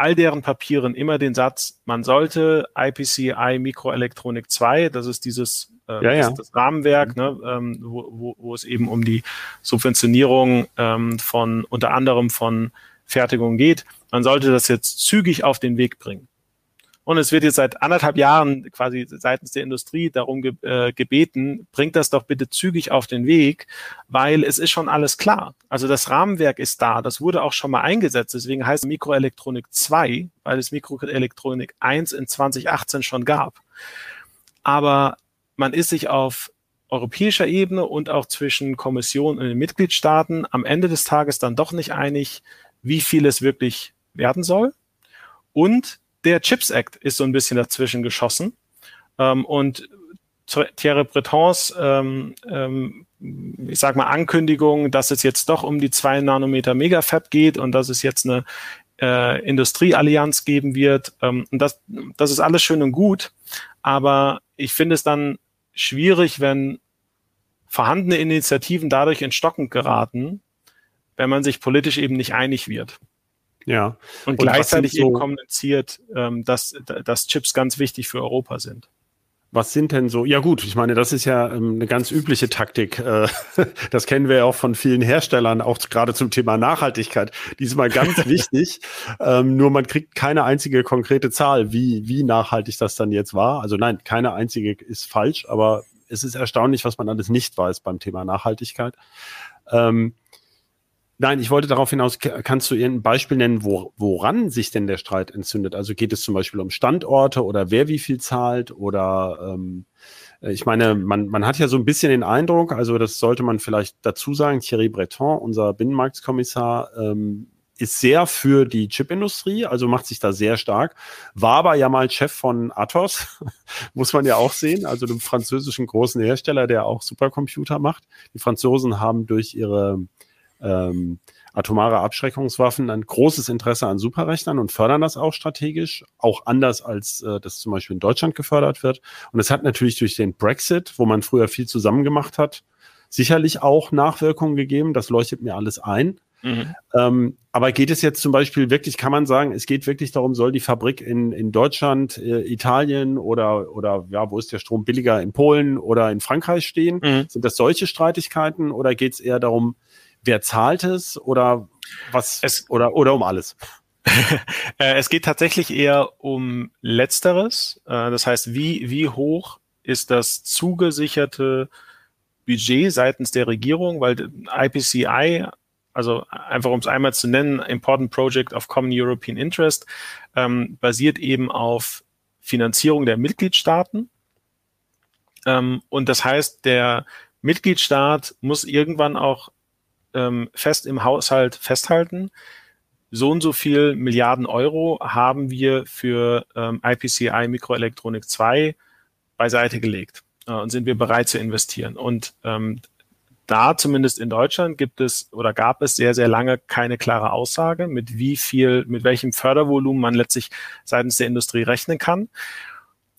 Speaker 2: all deren Papieren immer den Satz, man sollte IPCI Mikroelektronik 2, das ist dieses äh, ja, ja. Das, das, Rahmenwerk, ne, ähm, wo, wo, wo es eben um die Subventionierung ähm, von unter anderem von Fertigung geht, man sollte das jetzt zügig auf den Weg bringen. Und es wird jetzt seit anderthalb Jahren quasi seitens der Industrie darum ge äh, gebeten, bringt das doch bitte zügig auf den Weg, weil es ist schon alles klar. Also das Rahmenwerk ist da, das wurde auch schon mal eingesetzt, deswegen heißt Mikroelektronik 2, weil es Mikroelektronik 1 in 2018 schon gab. Aber man ist sich auf europäischer Ebene und auch zwischen Kommission und den Mitgliedstaaten am Ende des Tages dann doch nicht einig, wie viel es wirklich werden soll. Und der Chips Act ist so ein bisschen dazwischen geschossen. Ähm, und Thierry Bretons, ähm, ähm, ich sag mal, Ankündigung, dass es jetzt doch um die zwei Nanometer Megafab geht und dass es jetzt eine äh, Industrieallianz geben wird. Ähm, und das, das ist alles schön und gut. Aber ich finde es dann schwierig, wenn vorhandene Initiativen dadurch in Stocken geraten, wenn man sich politisch eben nicht einig wird.
Speaker 1: Ja.
Speaker 2: Und, und gleichzeitig so, eben kommuniziert, ähm, dass, dass Chips ganz wichtig für Europa sind.
Speaker 1: Was sind denn so? Ja gut, ich meine, das ist ja ähm, eine ganz übliche Taktik. Äh, das kennen wir ja auch von vielen Herstellern, auch gerade zum Thema Nachhaltigkeit. Die ist mal ganz wichtig. Ähm, nur man kriegt keine einzige konkrete Zahl, wie wie nachhaltig das dann jetzt war. Also nein, keine einzige ist falsch, aber es ist erstaunlich, was man alles nicht weiß beim Thema Nachhaltigkeit. Ähm, Nein, ich wollte darauf hinaus, kannst du ein Beispiel nennen, wo, woran sich denn der Streit entzündet? Also geht es zum Beispiel um Standorte oder wer wie viel zahlt oder ähm, äh, ich meine, man, man hat ja so ein bisschen den Eindruck, also das sollte man vielleicht dazu sagen, Thierry Breton, unser Binnenmarktskommissar, ähm, ist sehr für die Chipindustrie, also macht sich da sehr stark, war aber ja mal Chef von Atos, muss man ja auch sehen, also dem französischen großen Hersteller, der auch Supercomputer macht. Die Franzosen haben durch ihre ähm, atomare Abschreckungswaffen ein großes Interesse an Superrechnern und fördern das auch strategisch, auch anders als äh, das zum Beispiel in Deutschland gefördert wird. Und es hat natürlich durch den Brexit, wo man früher viel zusammen gemacht hat, sicherlich auch Nachwirkungen gegeben. Das leuchtet mir alles ein. Mhm. Ähm, aber geht es jetzt zum Beispiel wirklich, kann man sagen, es geht wirklich darum, soll die Fabrik in, in Deutschland, äh, Italien oder, oder ja, wo ist der Strom billiger, in Polen oder in Frankreich stehen? Mhm. Sind das solche Streitigkeiten oder geht es eher darum, wer zahlt es oder was es, oder, oder um alles?
Speaker 2: Äh, es geht tatsächlich eher um Letzteres. Äh, das heißt, wie, wie hoch ist das zugesicherte Budget seitens der Regierung, weil IPCI, also einfach um es einmal zu nennen, Important Project of Common European Interest, ähm, basiert eben auf Finanzierung der Mitgliedstaaten. Ähm, und das heißt, der Mitgliedstaat muss irgendwann auch ähm, fest im Haushalt festhalten. So und so viel Milliarden Euro haben wir für ähm, IPCI Mikroelektronik 2 beiseite gelegt äh, und sind wir bereit zu investieren. Und ähm, da zumindest in Deutschland gibt es oder gab es sehr, sehr lange keine klare Aussage, mit wie viel, mit welchem Fördervolumen man letztlich seitens der Industrie rechnen kann.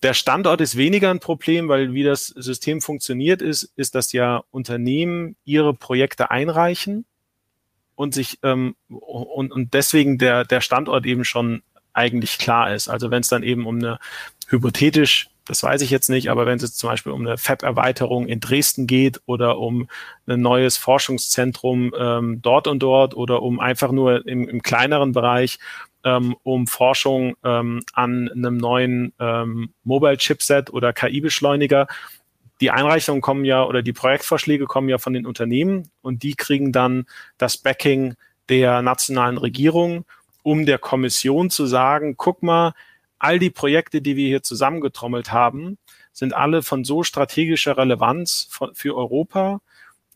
Speaker 2: Der Standort ist weniger ein Problem, weil wie das System funktioniert ist, ist, dass ja Unternehmen ihre Projekte einreichen und sich ähm, und, und deswegen der, der Standort eben schon eigentlich klar ist. Also wenn es dann eben um eine hypothetisch, das weiß ich jetzt nicht, aber wenn es jetzt zum Beispiel um eine FAB-Erweiterung in Dresden geht oder um ein neues Forschungszentrum ähm, dort und dort oder um einfach nur im, im kleineren Bereich ähm, um Forschung ähm, an einem neuen ähm, Mobile-Chipset oder KI-Beschleuniger. Die Einreichungen kommen ja oder die Projektvorschläge kommen ja von den Unternehmen und die kriegen dann das Backing der nationalen Regierung, um der Kommission zu sagen, guck mal, all die Projekte, die wir hier zusammengetrommelt haben, sind alle von so strategischer Relevanz für Europa,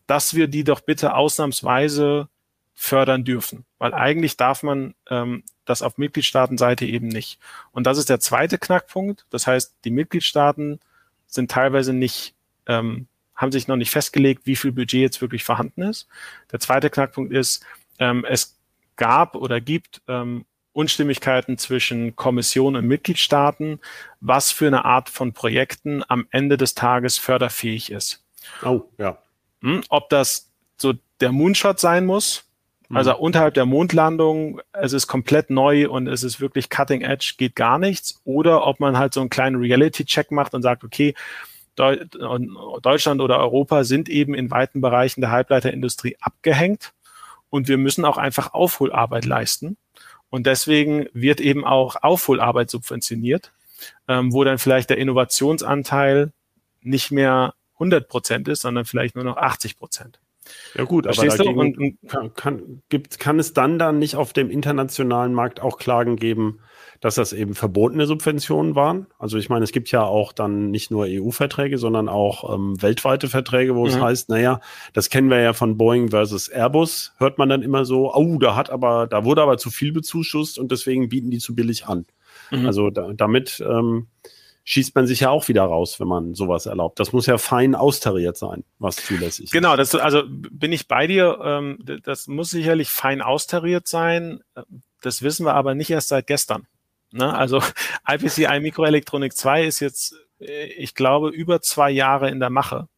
Speaker 2: dass wir die doch bitte ausnahmsweise fördern dürfen. Weil eigentlich darf man ähm, das auf Mitgliedstaatenseite eben nicht. Und das ist der zweite Knackpunkt. Das heißt, die Mitgliedstaaten sind teilweise nicht, ähm, haben sich noch nicht festgelegt, wie viel Budget jetzt wirklich vorhanden ist. Der zweite Knackpunkt ist, ähm, es gab oder gibt ähm, Unstimmigkeiten zwischen Kommission und Mitgliedstaaten, was für eine Art von Projekten am Ende des Tages förderfähig ist.
Speaker 1: Oh, ja.
Speaker 2: Hm, ob das so der Moonshot sein muss, also mhm. unterhalb der Mondlandung, es ist komplett neu und es ist wirklich cutting edge, geht gar nichts. Oder ob man halt so einen kleinen Reality-Check macht und sagt, okay, Deutschland oder Europa sind eben in weiten Bereichen der Halbleiterindustrie abgehängt und wir müssen auch einfach Aufholarbeit leisten. Und deswegen wird eben auch Aufholarbeit subventioniert, ähm, wo dann vielleicht der Innovationsanteil nicht mehr 100 Prozent ist, sondern vielleicht nur noch 80 Prozent.
Speaker 1: Ja gut, Verstehst aber dagegen und, kann, kann, gibt, kann es dann dann nicht auf dem internationalen Markt auch Klagen geben, dass das eben verbotene Subventionen waren? Also ich meine, es gibt ja auch dann nicht nur EU-Verträge, sondern auch ähm, weltweite Verträge, wo mhm. es heißt, naja, das kennen wir ja von Boeing versus Airbus, hört man dann immer so, oh, da hat aber, da wurde aber zu viel bezuschusst und deswegen bieten die zu billig an. Mhm. Also da, damit ähm, schießt man sich ja auch wieder raus, wenn man sowas erlaubt. Das muss ja fein austariert sein, was zulässig
Speaker 2: genau, ist. Genau, also bin ich bei dir. Ähm, das muss sicherlich fein austariert sein. Das wissen wir aber nicht erst seit gestern. Ne? Also IPCI Mikroelektronik 2 ist jetzt, äh, ich glaube, über zwei Jahre in der Mache.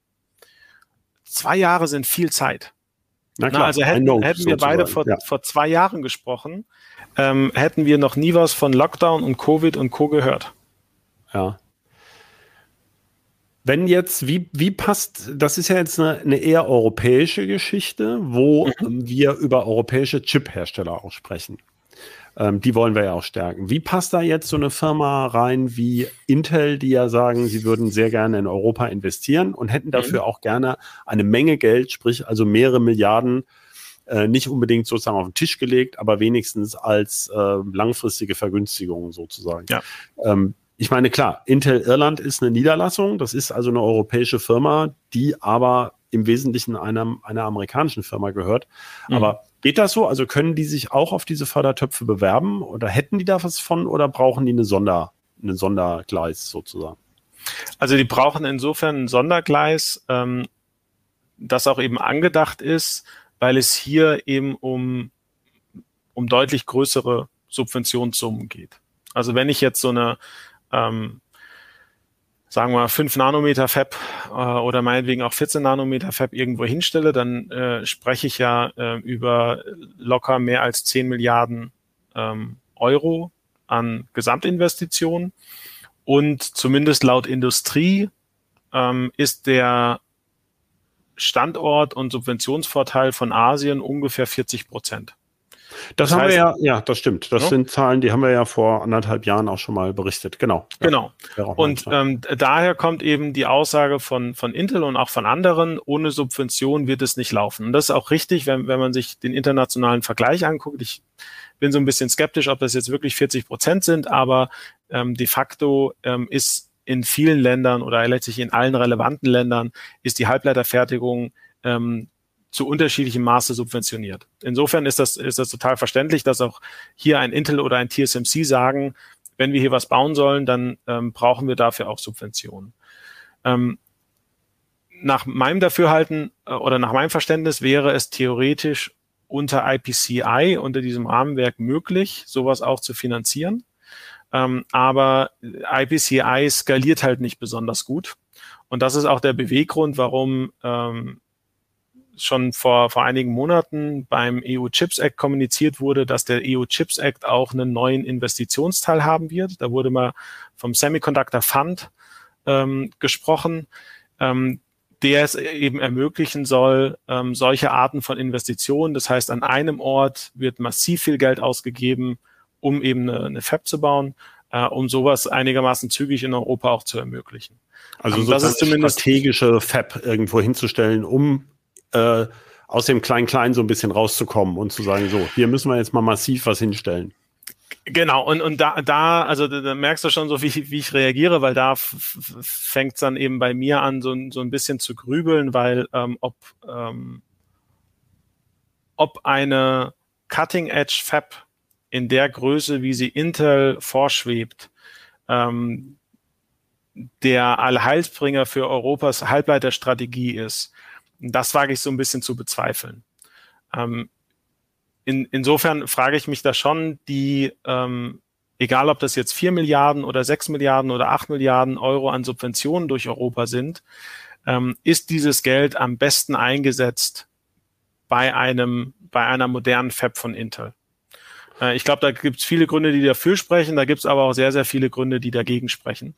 Speaker 2: Zwei Jahre sind viel Zeit. Na klar, Na, also hätten, know, hätten wir beide vor, ja. vor zwei Jahren gesprochen, ähm, hätten wir noch nie was von Lockdown und Covid und Co. gehört.
Speaker 1: Ja. Wenn jetzt, wie, wie passt, das ist ja jetzt eine, eine eher europäische Geschichte, wo mhm. wir über europäische Chip-Hersteller auch sprechen. Ähm, die wollen wir ja auch stärken. Wie passt da jetzt so eine Firma rein wie Intel, die ja sagen, sie würden sehr gerne in Europa investieren und hätten dafür mhm. auch gerne eine Menge Geld, sprich also mehrere Milliarden, äh, nicht unbedingt sozusagen auf den Tisch gelegt, aber wenigstens als äh, langfristige Vergünstigung sozusagen. Ja. Ähm, ich meine, klar, Intel Irland ist eine Niederlassung, das ist also eine europäische Firma, die aber im Wesentlichen einer, einer amerikanischen Firma gehört. Mhm. Aber geht das so? Also können die sich auch auf diese Fördertöpfe bewerben oder hätten die da was von oder brauchen die eine Sonder, eine Sondergleis sozusagen?
Speaker 2: Also die brauchen insofern ein Sondergleis, ähm, das auch eben angedacht ist, weil es hier eben um, um deutlich größere Subventionssummen geht. Also wenn ich jetzt so eine ähm, sagen wir 5 Nanometer Fab äh, oder meinetwegen auch 14 Nanometer Fab irgendwo hinstelle, dann äh, spreche ich ja äh, über locker mehr als 10 Milliarden ähm, Euro an Gesamtinvestitionen. Und zumindest laut Industrie ähm, ist der Standort und Subventionsvorteil von Asien ungefähr 40 Prozent.
Speaker 1: Das, das haben heißt, wir ja, ja, das stimmt. Das ja? sind Zahlen, die haben wir ja vor anderthalb Jahren auch schon mal berichtet. Genau.
Speaker 2: Genau. Und ähm, daher kommt eben die Aussage von, von Intel und auch von anderen, ohne Subvention wird es nicht laufen. Und das ist auch richtig, wenn, wenn man sich den internationalen Vergleich anguckt. Ich bin so ein bisschen skeptisch, ob das jetzt wirklich 40 Prozent sind, aber ähm, de facto ähm, ist in vielen Ländern oder letztlich in allen relevanten Ländern ist die Halbleiterfertigung ähm, zu unterschiedlichem Maße subventioniert. Insofern ist das, ist das total verständlich, dass auch hier ein Intel oder ein TSMC sagen, wenn wir hier was bauen sollen, dann ähm, brauchen wir dafür auch Subventionen. Ähm, nach meinem Dafürhalten äh, oder nach meinem Verständnis wäre es theoretisch unter IPCI, unter diesem Rahmenwerk möglich, sowas auch zu finanzieren. Ähm, aber IPCI skaliert halt nicht besonders gut. Und das ist auch der Beweggrund, warum ähm, schon vor, vor einigen Monaten beim EU Chips Act kommuniziert wurde, dass der EU Chips Act auch einen neuen Investitionsteil haben wird. Da wurde mal vom Semiconductor Fund ähm, gesprochen, ähm, der es eben ermöglichen soll, ähm, solche Arten von Investitionen. Das heißt, an einem Ort wird massiv viel Geld ausgegeben, um eben eine, eine Fab zu bauen, äh, um sowas einigermaßen zügig in Europa auch zu ermöglichen.
Speaker 1: Also um, das ist zumindest strategische Fab irgendwo hinzustellen, um äh, aus dem Klein-Klein so ein bisschen rauszukommen und zu sagen, so, hier müssen wir jetzt mal massiv was hinstellen.
Speaker 2: Genau, und, und da, da, also da, merkst du schon so, wie, wie ich reagiere, weil da fängt es dann eben bei mir an, so, so ein bisschen zu grübeln, weil ähm, ob, ähm, ob eine Cutting-Edge-Fab in der Größe, wie sie Intel vorschwebt, ähm, der Allheilsbringer für Europas Halbleiterstrategie ist, das wage ich so ein bisschen zu bezweifeln. Ähm, in, insofern frage ich mich da schon, die, ähm, egal ob das jetzt vier Milliarden oder sechs Milliarden oder acht Milliarden Euro an Subventionen durch Europa sind, ähm, ist dieses Geld am besten eingesetzt bei einem, bei einer modernen Fab von Intel? Äh, ich glaube, da gibt es viele Gründe, die dafür sprechen. Da gibt es aber auch sehr, sehr viele Gründe, die dagegen sprechen.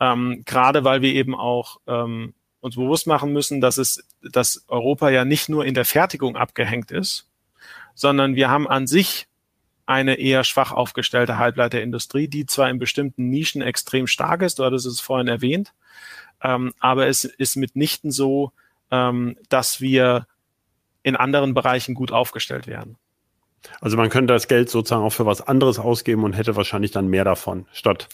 Speaker 2: Ähm, Gerade weil wir eben auch ähm, uns bewusst machen müssen, dass es, dass Europa ja nicht nur in der Fertigung abgehängt ist, sondern wir haben an sich eine eher schwach aufgestellte Halbleiterindustrie, die zwar in bestimmten Nischen extrem stark ist, du hattest es vorhin erwähnt, ähm, aber es ist mitnichten so, ähm, dass wir in anderen Bereichen gut aufgestellt werden.
Speaker 1: Also man könnte das Geld sozusagen auch für was anderes ausgeben und hätte wahrscheinlich dann mehr davon, statt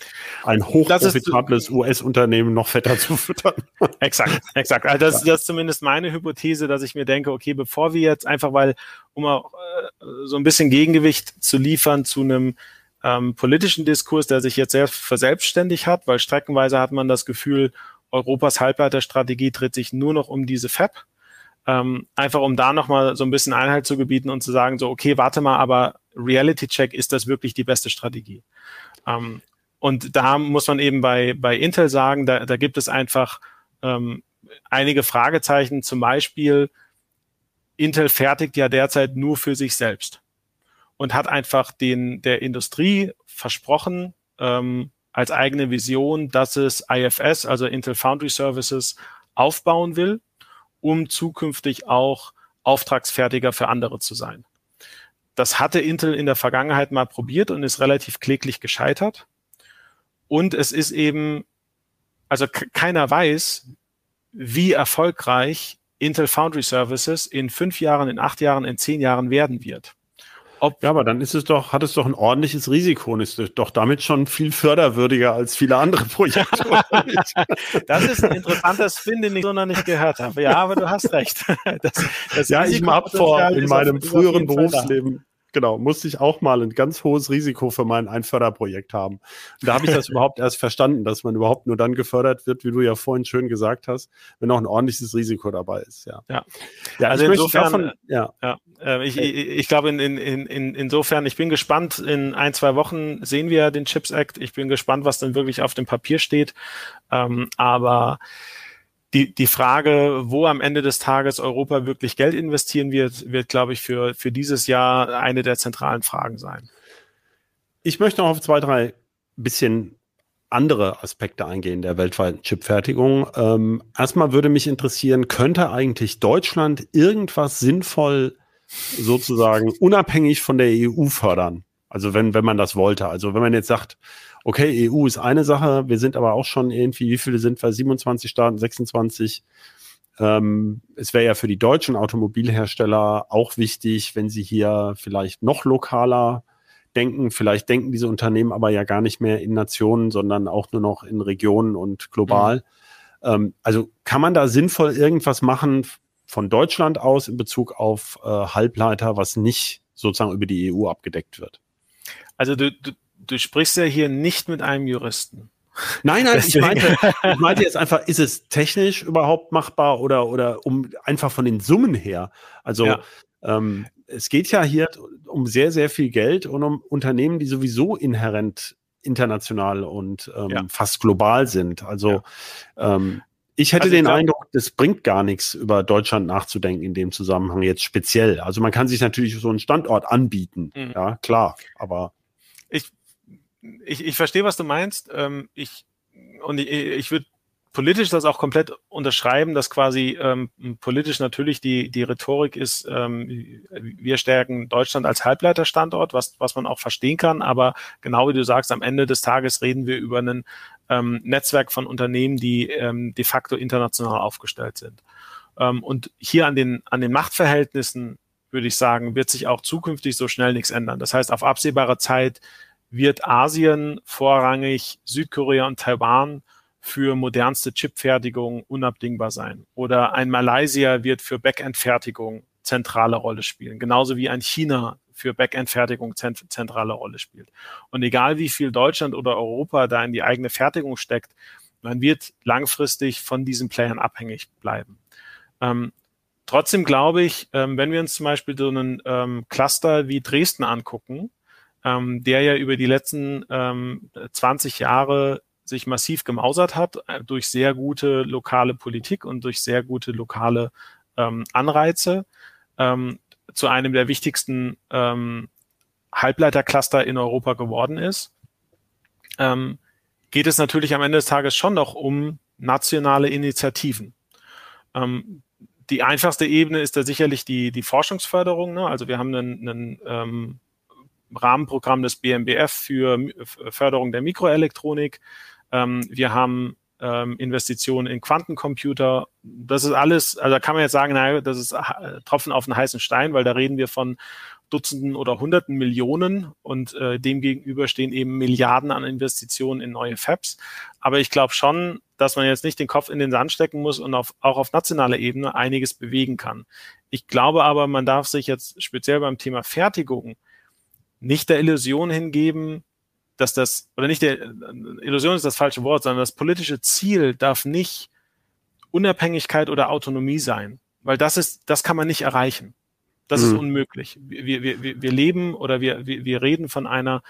Speaker 1: ein hochprofitables US-Unternehmen noch fetter zu füttern.
Speaker 2: Exakt, exakt. Also das, das ist zumindest meine Hypothese, dass ich mir denke, okay, bevor wir jetzt einfach, weil, um auch äh, so ein bisschen Gegengewicht zu liefern zu einem ähm, politischen Diskurs, der sich jetzt sehr verselbstständigt hat, weil streckenweise hat man das Gefühl, Europas Halbleiterstrategie dreht sich nur noch um diese FAB ähm, einfach um da nochmal so ein bisschen Einhalt zu gebieten und zu sagen, so, okay, warte mal, aber Reality Check, ist das wirklich die beste Strategie? Ähm, und da muss man eben bei, bei Intel sagen, da, da gibt es einfach ähm, einige Fragezeichen, zum Beispiel, Intel fertigt ja derzeit nur für sich selbst und hat einfach den der Industrie versprochen ähm, als eigene Vision, dass es IFS, also Intel Foundry Services, aufbauen will um zukünftig auch Auftragsfertiger für andere zu sein. Das hatte Intel in der Vergangenheit mal probiert und ist relativ kläglich gescheitert. Und es ist eben, also keiner weiß, wie erfolgreich Intel Foundry Services in fünf Jahren, in acht Jahren, in zehn Jahren werden wird.
Speaker 1: Ob ja, aber dann ist es doch, hat es doch ein ordentliches Risiko und ist doch damit schon viel förderwürdiger als viele andere Projekte.
Speaker 2: das ist ein interessantes Spin, den ich so noch nicht gehört habe. Ja, aber du hast recht.
Speaker 1: Das, das ja, ich habe vor in meinem früheren Berufsleben genau, musste ich auch mal ein ganz hohes Risiko für mein Einförderprojekt haben. Und da habe ich das überhaupt erst verstanden, dass man überhaupt nur dann gefördert wird, wie du ja vorhin schön gesagt hast, wenn auch ein ordentliches Risiko dabei ist. Ja,
Speaker 2: ja. ja also insofern, davon, ja. ja. Äh, ich, ich, ich glaube, in, in, in, insofern, ich bin gespannt, in ein, zwei Wochen sehen wir den Chips Act. Ich bin gespannt, was dann wirklich auf dem Papier steht. Ähm, aber die, die Frage, wo am Ende des Tages Europa wirklich Geld investieren wird, wird, glaube ich, für, für dieses Jahr eine der zentralen Fragen sein.
Speaker 1: Ich möchte noch auf zwei, drei bisschen andere Aspekte eingehen der weltweiten Chipfertigung. Ähm, erstmal würde mich interessieren, könnte eigentlich Deutschland irgendwas sinnvoll sozusagen unabhängig von der EU fördern? Also wenn, wenn man das wollte. Also wenn man jetzt sagt, okay, EU ist eine Sache, wir sind aber auch schon irgendwie, wie viele sind wir? 27 Staaten, 26. Ähm, es wäre ja für die deutschen Automobilhersteller auch wichtig, wenn sie hier vielleicht noch lokaler denken. Vielleicht denken diese Unternehmen aber ja gar nicht mehr in Nationen, sondern auch nur noch in Regionen und global. Mhm. Ähm, also kann man da sinnvoll irgendwas machen von Deutschland aus in Bezug auf äh, Halbleiter, was nicht sozusagen über die EU abgedeckt wird?
Speaker 2: Also du, du, du sprichst ja hier nicht mit einem Juristen.
Speaker 1: Nein, nein, ich meinte, ich meinte jetzt einfach, ist es technisch überhaupt machbar oder, oder um einfach von den Summen her? Also ja. ähm, es geht ja hier um sehr, sehr viel Geld und um Unternehmen, die sowieso inhärent international und ähm, ja. fast global sind. Also ja. ähm, ich hätte also den glaub, Eindruck, das bringt gar nichts, über Deutschland nachzudenken in dem Zusammenhang jetzt speziell. Also man kann sich natürlich so einen Standort anbieten, mhm. ja klar, aber
Speaker 2: ich ich, ich verstehe, was du meinst. Ähm, ich, und ich, ich würde politisch das auch komplett unterschreiben, dass quasi ähm, politisch natürlich die, die Rhetorik ist, ähm, wir stärken Deutschland als Halbleiterstandort, was, was man auch verstehen kann. Aber genau wie du sagst, am Ende des Tages reden wir über ein ähm, Netzwerk von Unternehmen, die ähm, de facto international aufgestellt sind. Ähm, und hier an den, an den Machtverhältnissen würde ich sagen, wird sich auch zukünftig so schnell nichts ändern. Das heißt, auf absehbare Zeit wird Asien vorrangig Südkorea und Taiwan für modernste Chipfertigung unabdingbar sein. Oder ein Malaysia wird für Backend-Fertigung zentrale Rolle spielen. Genauso wie ein China für Backend-Fertigung zentrale Rolle spielt. Und egal wie viel Deutschland oder Europa da in die eigene Fertigung steckt, man wird langfristig von diesen Playern abhängig bleiben. Ähm, trotzdem glaube ich, ähm, wenn wir uns zum Beispiel so einen ähm, Cluster wie Dresden angucken, ähm, der ja über die letzten ähm, 20 Jahre sich massiv gemausert hat äh, durch sehr gute lokale Politik und durch sehr gute lokale ähm, Anreize ähm, zu einem der wichtigsten ähm, Halbleitercluster in Europa geworden ist, ähm, geht es natürlich am Ende des Tages schon noch um nationale Initiativen. Ähm, die einfachste Ebene ist da sicherlich die, die Forschungsförderung. Ne? Also wir haben einen, einen ähm, Rahmenprogramm des BMBF für Förderung der Mikroelektronik. Ähm, wir haben ähm, Investitionen in Quantencomputer. Das ist alles, also da kann man jetzt sagen, naja, das ist äh, Tropfen auf den heißen Stein, weil da reden wir von Dutzenden oder Hunderten Millionen und äh, dem gegenüber stehen eben Milliarden an Investitionen in neue Fabs. Aber ich glaube schon, dass man jetzt nicht den Kopf in den Sand stecken muss und auf, auch auf nationaler Ebene einiges bewegen kann. Ich glaube aber, man darf sich jetzt speziell beim Thema Fertigung nicht der Illusion hingeben, dass das, oder nicht der, Illusion ist das falsche Wort, sondern das politische Ziel darf nicht Unabhängigkeit oder Autonomie sein, weil das ist, das kann man nicht erreichen. Das mhm. ist unmöglich. Wir, wir, wir, wir leben oder wir, wir, wir reden von einer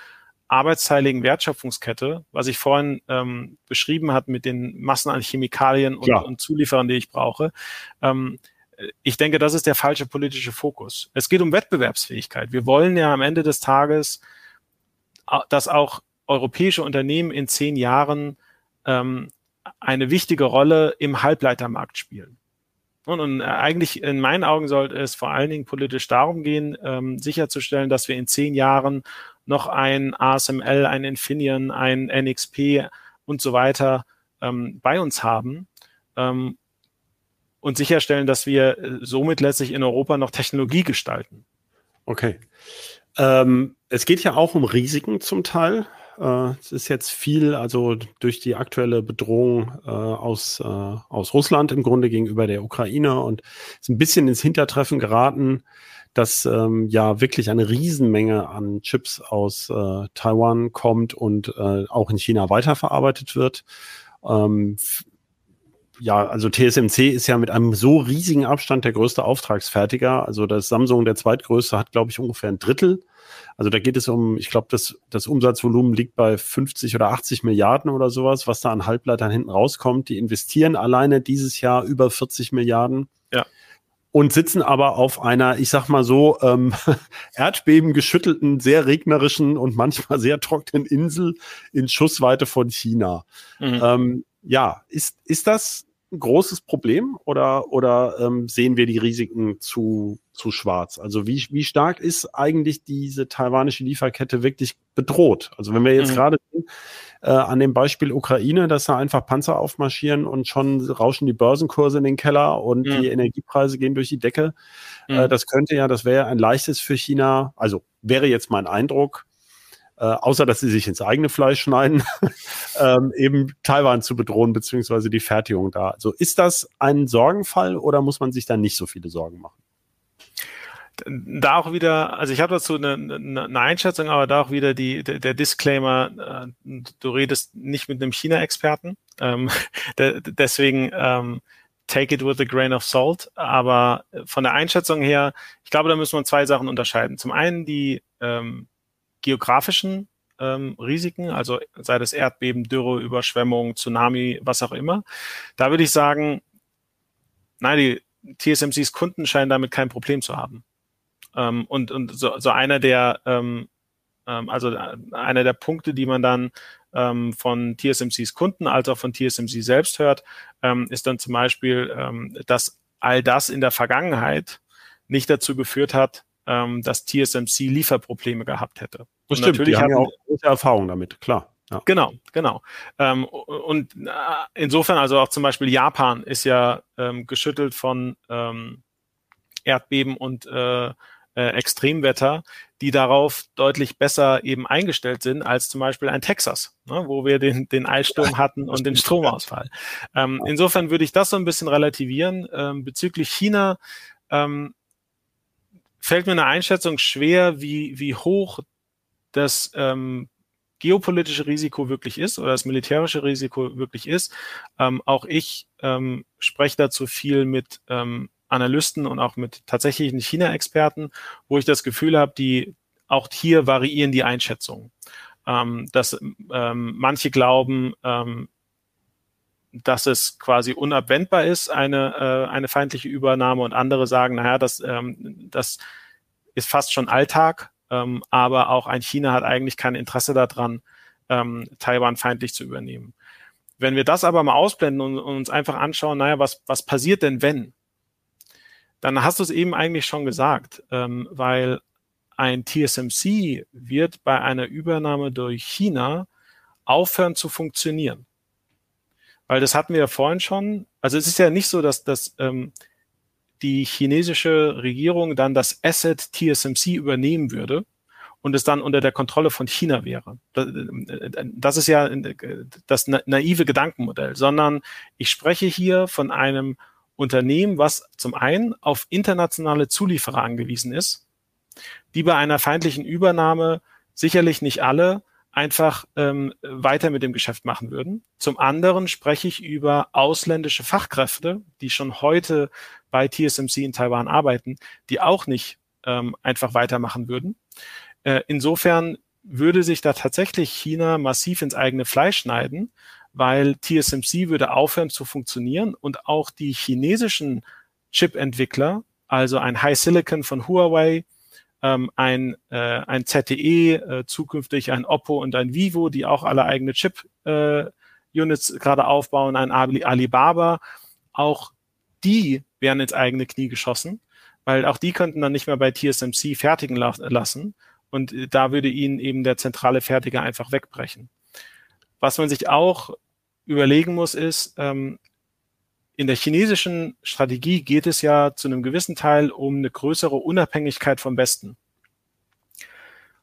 Speaker 2: arbeitsteiligen Wertschöpfungskette, was ich vorhin ähm, beschrieben hat mit den Massen an Chemikalien und, und Zulieferern, die ich brauche. Ähm, ich denke, das ist der falsche politische Fokus. Es geht um Wettbewerbsfähigkeit. Wir wollen ja am Ende des Tages dass auch europäische Unternehmen in zehn Jahren ähm, eine wichtige Rolle im Halbleitermarkt spielen. Und, und, eigentlich in meinen Augen sollte es vor allen Dingen politisch darum gehen, ähm, sicherzustellen, dass wir in zehn Jahren noch ein ASML, ein Infineon, ein NXP und so weiter ähm, bei uns haben ähm, und sicherstellen, dass wir äh, somit letztlich in Europa noch Technologie gestalten.
Speaker 1: Okay. Ähm, es geht ja auch um Risiken zum Teil. Äh, es ist jetzt viel, also durch die aktuelle Bedrohung äh, aus, äh, aus Russland im Grunde gegenüber der Ukraine und ist ein bisschen ins Hintertreffen geraten, dass ähm, ja wirklich eine Riesenmenge an Chips aus äh, Taiwan kommt und äh, auch in China weiterverarbeitet wird. Ähm, ja, also TSMC ist ja mit einem so riesigen Abstand der größte Auftragsfertiger. Also das Samsung, der zweitgrößte, hat, glaube ich, ungefähr ein Drittel. Also da geht es um, ich glaube, das, das Umsatzvolumen liegt bei 50 oder 80 Milliarden oder sowas, was da an Halbleitern hinten rauskommt. Die investieren alleine dieses Jahr über 40 Milliarden.
Speaker 2: Ja.
Speaker 1: Und sitzen aber auf einer, ich sag mal so, ähm, Erdbeben geschüttelten, sehr regnerischen und manchmal sehr trockenen Insel in Schussweite von China. Mhm. Ähm, ja, ist, ist das ein großes Problem oder, oder ähm, sehen wir die Risiken zu, zu schwarz? Also wie, wie stark ist eigentlich diese taiwanische Lieferkette wirklich bedroht? Also wenn wir jetzt mhm. gerade äh, an dem Beispiel Ukraine, dass da einfach Panzer aufmarschieren und schon rauschen die Börsenkurse in den Keller und mhm. die Energiepreise gehen durch die Decke. Äh, mhm. Äh, das könnte ja, das wäre ein leichtes für China, also wäre jetzt mein Eindruck, äh, außer dass sie sich ins eigene Fleisch schneiden, ähm, eben Taiwan zu bedrohen, beziehungsweise die Fertigung da. Also ist das ein Sorgenfall oder muss man sich da nicht so viele Sorgen machen?
Speaker 2: da auch wieder, also ich habe dazu eine, eine, Einschätzung, aber da auch wieder die, der, Disclaimer, äh, du redest nicht mit einem China-Experten, ähm, de, deswegen ähm, take it with a grain of salt, aber von der Einschätzung her, ich glaube, da müssen wir zwei Sachen unterscheiden. Zum einen die ähm, geografischen ähm, Risiken, also sei das Erdbeben, Dürre, Überschwemmung, Tsunami, was auch immer. Da würde ich sagen, nein, die TSMCs Kunden scheinen damit kein Problem zu haben. Ähm, und und so, so einer der ähm, ähm, also einer der Punkte, die man dann ähm, von TSMCs Kunden als auch von TSMC selbst hört, ähm, ist dann zum Beispiel, ähm, dass all das in der Vergangenheit nicht dazu geführt hat, ähm, dass TSMC Lieferprobleme gehabt hätte.
Speaker 1: Das stimmt, natürlich die haben ja auch große Erfahrung damit, klar.
Speaker 2: Ja. Genau, genau. Ähm, und äh, insofern, also auch zum Beispiel Japan ist ja ähm, geschüttelt von ähm, Erdbeben und äh, äh, Extremwetter, die darauf deutlich besser eben eingestellt sind als zum Beispiel ein Texas, ne, wo wir den, den Eissturm hatten und den Stromausfall. Ähm, insofern würde ich das so ein bisschen relativieren. Ähm, bezüglich China ähm, fällt mir eine Einschätzung schwer, wie, wie hoch das ähm, geopolitische Risiko wirklich ist oder das militärische Risiko wirklich ist. Ähm, auch ich ähm, spreche dazu viel mit ähm, Analysten und auch mit tatsächlichen China-Experten, wo ich das Gefühl habe, die auch hier variieren die Einschätzungen. Ähm, dass ähm, manche glauben, ähm, dass es quasi unabwendbar ist, eine, äh, eine feindliche Übernahme und andere sagen, naja, das, ähm, das ist fast schon Alltag, ähm, aber auch ein China hat eigentlich kein Interesse daran, ähm, Taiwan feindlich zu übernehmen. Wenn wir das aber mal ausblenden und, und uns einfach anschauen, naja, was, was passiert denn, wenn? Dann hast du es eben eigentlich schon gesagt, ähm, weil ein TSMC wird bei einer Übernahme durch China aufhören zu funktionieren. Weil das hatten wir ja vorhin schon. Also es ist ja nicht so, dass, dass ähm, die chinesische Regierung dann das Asset TSMC übernehmen würde und es dann unter der Kontrolle von China wäre. Das ist ja das naive Gedankenmodell, sondern ich spreche hier von einem Unternehmen, was zum einen auf internationale Zulieferer angewiesen ist, die bei einer feindlichen Übernahme sicherlich nicht alle einfach ähm, weiter mit dem Geschäft machen würden. Zum anderen spreche ich über ausländische Fachkräfte, die schon heute bei TSMC in Taiwan arbeiten, die auch nicht ähm, einfach weitermachen würden. Äh, insofern würde sich da tatsächlich China massiv ins eigene Fleisch schneiden, weil TSMC würde aufhören zu funktionieren und auch die chinesischen Chip-Entwickler, also ein High Silicon von Huawei, ähm, ein, äh, ein ZTE, äh, zukünftig ein Oppo und ein Vivo, die auch alle eigene Chip-Units äh, gerade aufbauen, ein Alibaba, auch die wären ins eigene Knie geschossen, weil auch die könnten dann nicht mehr bei TSMC fertigen la lassen und äh, da würde ihnen eben der zentrale Fertiger einfach wegbrechen. Was man sich auch überlegen muss, ist, ähm, in der chinesischen Strategie geht es ja zu einem gewissen Teil um eine größere Unabhängigkeit vom Westen.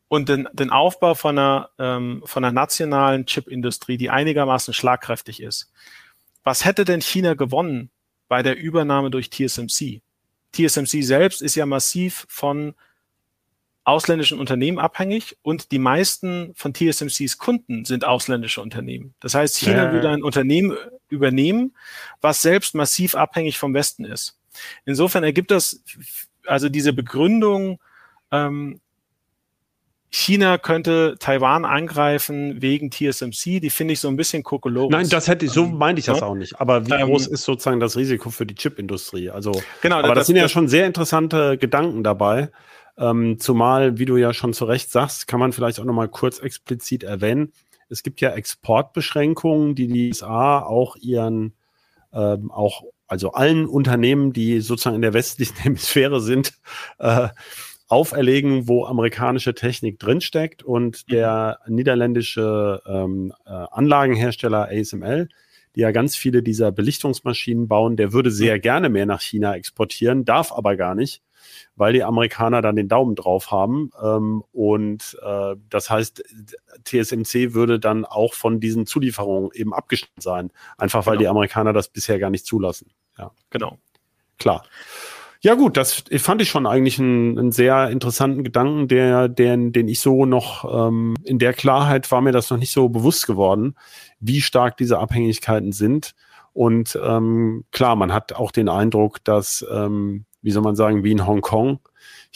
Speaker 2: Und den, den Aufbau von einer, ähm, von einer nationalen Chipindustrie, die einigermaßen schlagkräftig ist. Was hätte denn China gewonnen bei der Übernahme durch TSMC? TSMC selbst ist ja massiv von ausländischen Unternehmen abhängig und die meisten von TSMCs Kunden sind ausländische Unternehmen. Das heißt, China ja. würde ein Unternehmen übernehmen, was selbst massiv abhängig vom Westen ist. Insofern ergibt das also diese Begründung, ähm, China könnte Taiwan angreifen wegen TSMC, die finde ich so ein bisschen kokolores.
Speaker 1: Nein, das hätte ich, so ähm, meinte ich das ja? auch nicht. Aber wie ähm, groß ist sozusagen das Risiko für die Chipindustrie? Also, genau, aber das, das sind ja schon sehr interessante Gedanken dabei. Ähm, zumal, wie du ja schon zu Recht sagst, kann man vielleicht auch nochmal kurz explizit erwähnen. Es gibt ja Exportbeschränkungen, die die USA auch ihren, ähm, auch, also allen Unternehmen, die sozusagen in der westlichen Hemisphäre sind, äh, auferlegen, wo amerikanische Technik drinsteckt. Und der niederländische ähm, äh, Anlagenhersteller ASML, die ja ganz viele dieser Belichtungsmaschinen bauen, der würde sehr gerne mehr nach China exportieren, darf aber gar nicht, weil die Amerikaner dann den Daumen drauf haben. Ähm, und äh, das heißt, TSMC würde dann auch von diesen Zulieferungen eben abgeschnitten sein, einfach weil genau. die Amerikaner das bisher gar nicht zulassen. Ja, genau. Klar. Ja gut, das fand ich schon eigentlich einen, einen sehr interessanten Gedanken, der, der, den ich so noch ähm, in der Klarheit war mir das noch nicht so bewusst geworden, wie stark diese Abhängigkeiten sind. Und ähm, klar, man hat auch den Eindruck, dass ähm, wie soll man sagen, wie in Hongkong,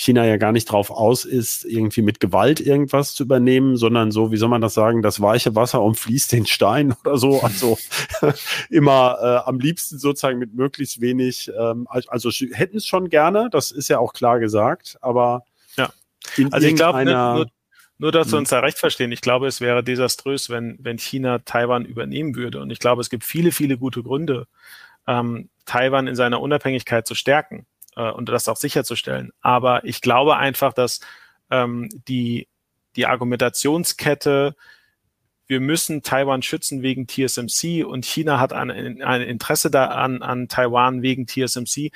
Speaker 1: China ja gar nicht drauf aus ist, irgendwie mit Gewalt irgendwas zu übernehmen, sondern so, wie soll man das sagen, das weiche Wasser umfließt den Stein oder so. Also immer äh, am liebsten sozusagen mit möglichst wenig, ähm, also hätten es schon gerne, das ist ja auch klar gesagt, aber
Speaker 2: ja. Also ich glaube, nur, nur, dass wir hm. uns da recht verstehen, ich glaube, es wäre desaströs, wenn, wenn China Taiwan übernehmen würde. Und ich glaube, es gibt viele, viele gute Gründe, ähm, Taiwan in seiner Unabhängigkeit zu stärken äh, und das auch sicherzustellen. Aber ich glaube einfach, dass ähm, die, die Argumentationskette, wir müssen Taiwan schützen wegen TSMC und China hat ein, ein Interesse da an, an Taiwan wegen TSMC,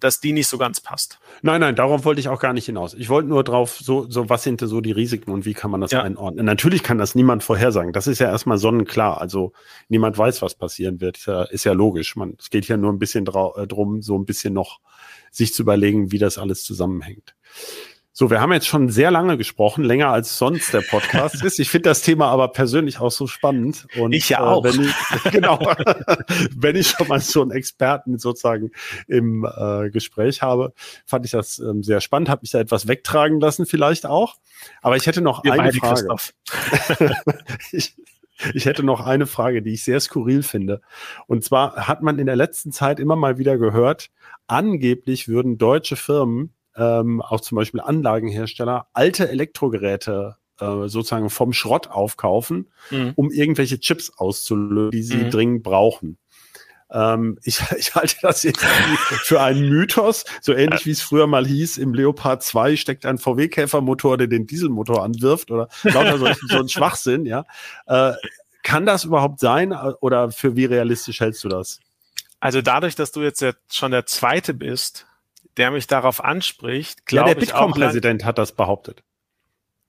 Speaker 2: dass die nicht so ganz passt.
Speaker 1: Nein, nein, darauf wollte ich auch gar nicht hinaus. Ich wollte nur drauf, so, so was sind so die Risiken und wie kann man das ja. einordnen? Natürlich kann das niemand vorhersagen. Das ist ja erstmal sonnenklar. Also niemand weiß, was passieren wird. Ist ja, ist ja logisch. Man, es geht ja nur ein bisschen äh, drum, so ein bisschen noch sich zu überlegen, wie das alles zusammenhängt. So, wir haben jetzt schon sehr lange gesprochen, länger als sonst der Podcast ist. Ich finde das Thema aber persönlich auch so spannend.
Speaker 2: Und, ich ja auch.
Speaker 1: Äh, wenn ich, genau, wenn ich schon mal so einen Experten sozusagen im äh, Gespräch habe, fand ich das ähm, sehr spannend. Habe mich da etwas wegtragen lassen, vielleicht auch. Aber ich hätte noch Wir eine Frage. ich, ich hätte noch eine Frage, die ich sehr skurril finde. Und zwar hat man in der letzten Zeit immer mal wieder gehört, angeblich würden deutsche Firmen ähm, auch zum Beispiel Anlagenhersteller, alte Elektrogeräte äh, sozusagen vom Schrott aufkaufen, mhm. um irgendwelche Chips auszulösen, die sie mhm. dringend brauchen. Ähm, ich, ich halte das jetzt für einen Mythos, so ähnlich wie es früher mal hieß, im Leopard 2 steckt ein VW-Käfermotor, der den Dieselmotor anwirft oder lauter so, so ein Schwachsinn, ja. Äh, kann das überhaupt sein oder für wie realistisch hältst du das?
Speaker 2: Also dadurch, dass du jetzt schon der Zweite bist, der mich darauf anspricht, glaube
Speaker 1: ja, der Bitkom-Präsident hat das behauptet.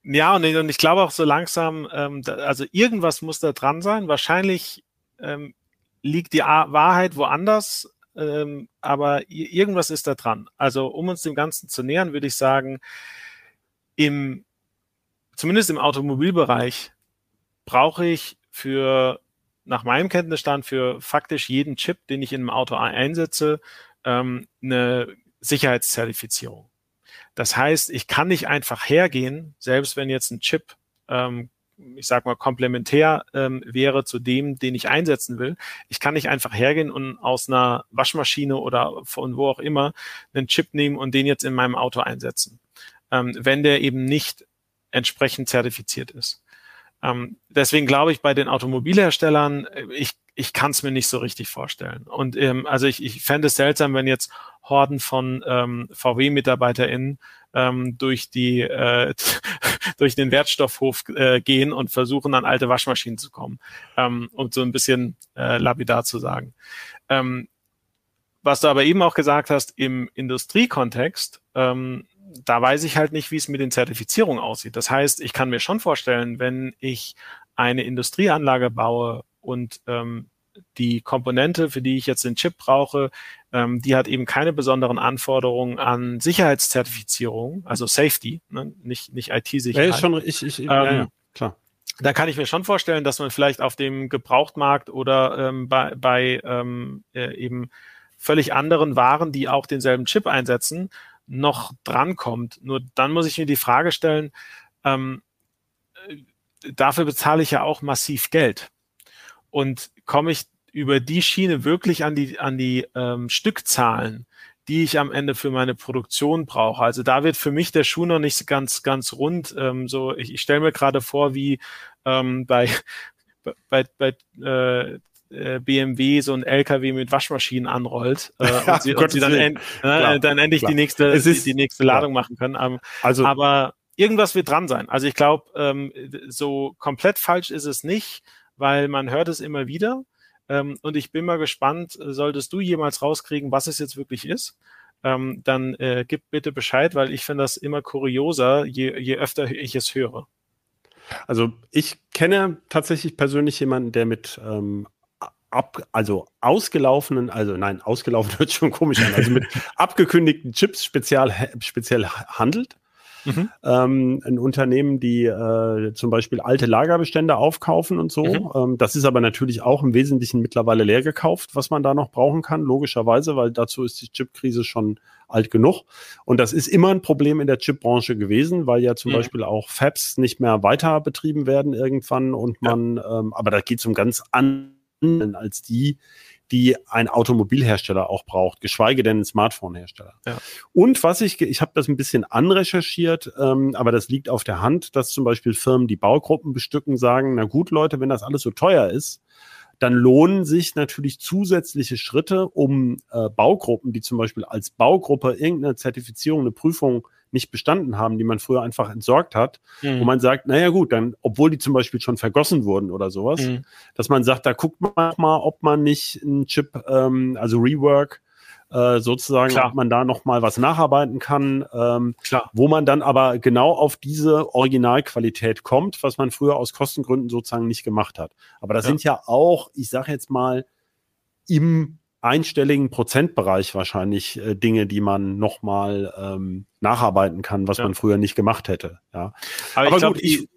Speaker 2: Ja, und ich, und ich glaube auch so langsam, ähm, da, also irgendwas muss da dran sein. Wahrscheinlich ähm, liegt die A Wahrheit woanders, ähm, aber irgendwas ist da dran. Also um uns dem Ganzen zu nähern, würde ich sagen, im, zumindest im Automobilbereich brauche ich für, nach meinem Kenntnisstand, für faktisch jeden Chip, den ich in einem Auto einsetze, ähm, eine Sicherheitszertifizierung. Das heißt, ich kann nicht einfach hergehen, selbst wenn jetzt ein Chip, ähm, ich sag mal, komplementär ähm, wäre zu dem, den ich einsetzen will. Ich kann nicht einfach hergehen und aus einer Waschmaschine oder von wo auch immer einen Chip nehmen und den jetzt in meinem Auto einsetzen, ähm, wenn der eben nicht entsprechend zertifiziert ist. Ähm, deswegen glaube ich, bei den Automobilherstellern, äh, ich ich kann es mir nicht so richtig vorstellen. Und ähm, also ich, ich fände es seltsam, wenn jetzt Horden von ähm, VW-MitarbeiterInnen ähm, durch die äh, durch den Wertstoffhof äh, gehen und versuchen, an alte Waschmaschinen zu kommen, ähm, um so ein bisschen äh, lapidar zu sagen. Ähm, was du aber eben auch gesagt hast, im Industriekontext, ähm, da weiß ich halt nicht, wie es mit den Zertifizierungen aussieht. Das heißt, ich kann mir schon vorstellen, wenn ich eine Industrieanlage baue und ähm, die Komponente, für die ich jetzt den Chip brauche, ähm, die hat eben keine besonderen Anforderungen an Sicherheitszertifizierung, also Safety, ne? nicht, nicht IT-Sicherheit. Ja,
Speaker 1: schon, ich, ich, ähm, ja, ja, klar.
Speaker 2: Da kann ich mir schon vorstellen, dass man vielleicht auf dem Gebrauchtmarkt oder ähm, bei, bei ähm, äh, eben völlig anderen Waren, die auch denselben Chip einsetzen, noch drankommt. Nur dann muss ich mir die Frage stellen, ähm, äh, dafür bezahle ich ja auch massiv Geld und komme ich über die Schiene wirklich an die, an die ähm, Stückzahlen, die ich am Ende für meine Produktion brauche. Also da wird für mich der Schuh noch nicht ganz, ganz rund. Ähm, so, ich, ich stelle mir gerade vor, wie ähm, bei, bei, bei äh, äh BMW so ein LKW mit Waschmaschinen anrollt äh, und sie, und sie dann, end, äh, dann endlich klar. die nächste, ist, die, die, nächste Ladung klar. machen können. Ähm, also, aber irgendwas wird dran sein. Also ich glaube, ähm, so komplett falsch ist es nicht weil man hört es immer wieder. Ähm, und ich bin mal gespannt, solltest du jemals rauskriegen, was es jetzt wirklich ist, ähm, dann äh, gib bitte Bescheid, weil ich finde das immer kurioser, je, je öfter ich es höre.
Speaker 1: Also ich kenne tatsächlich persönlich jemanden, der mit ähm, ab, also ausgelaufenen, also nein, ausgelaufen hört schon komisch an, also mit abgekündigten Chips speziell, speziell handelt. Mhm. Ähm, ein Unternehmen, die äh, zum Beispiel alte Lagerbestände aufkaufen und so. Mhm. Ähm, das ist aber natürlich auch im Wesentlichen mittlerweile leer gekauft, was man da noch brauchen kann, logischerweise, weil dazu ist die Chipkrise schon alt genug. Und das ist immer ein Problem in der Chipbranche gewesen, weil ja zum mhm. Beispiel auch Fabs nicht mehr weiter betrieben werden irgendwann und man, ja. ähm, aber da geht es um ganz anderen als die, die ein Automobilhersteller auch braucht, geschweige denn ein Smartphone-Hersteller. Ja. Und was ich, ich habe das ein bisschen anrecherchiert, ähm, aber das liegt auf der Hand, dass zum Beispiel Firmen, die Baugruppen bestücken, sagen, na gut, Leute, wenn das alles so teuer ist, dann lohnen sich natürlich zusätzliche Schritte, um äh, Baugruppen, die zum Beispiel als Baugruppe irgendeine Zertifizierung, eine Prüfung nicht bestanden haben, die man früher einfach entsorgt hat, mhm. wo man sagt, naja gut, dann, obwohl die zum Beispiel schon vergossen wurden oder sowas, mhm. dass man sagt, da guckt man mal, ob man nicht einen Chip, ähm, also Rework, äh, sozusagen, Klar. ob man da noch mal was nacharbeiten kann, ähm, Klar. wo man dann aber genau auf diese Originalqualität kommt, was man früher aus Kostengründen sozusagen nicht gemacht hat. Aber das ja. sind ja auch, ich sage jetzt mal, im einstelligen Prozentbereich wahrscheinlich äh, Dinge, die man nochmal ähm, nacharbeiten kann, was ja. man früher nicht gemacht hätte. Ja.
Speaker 2: Aber, Aber ich glaube, ich,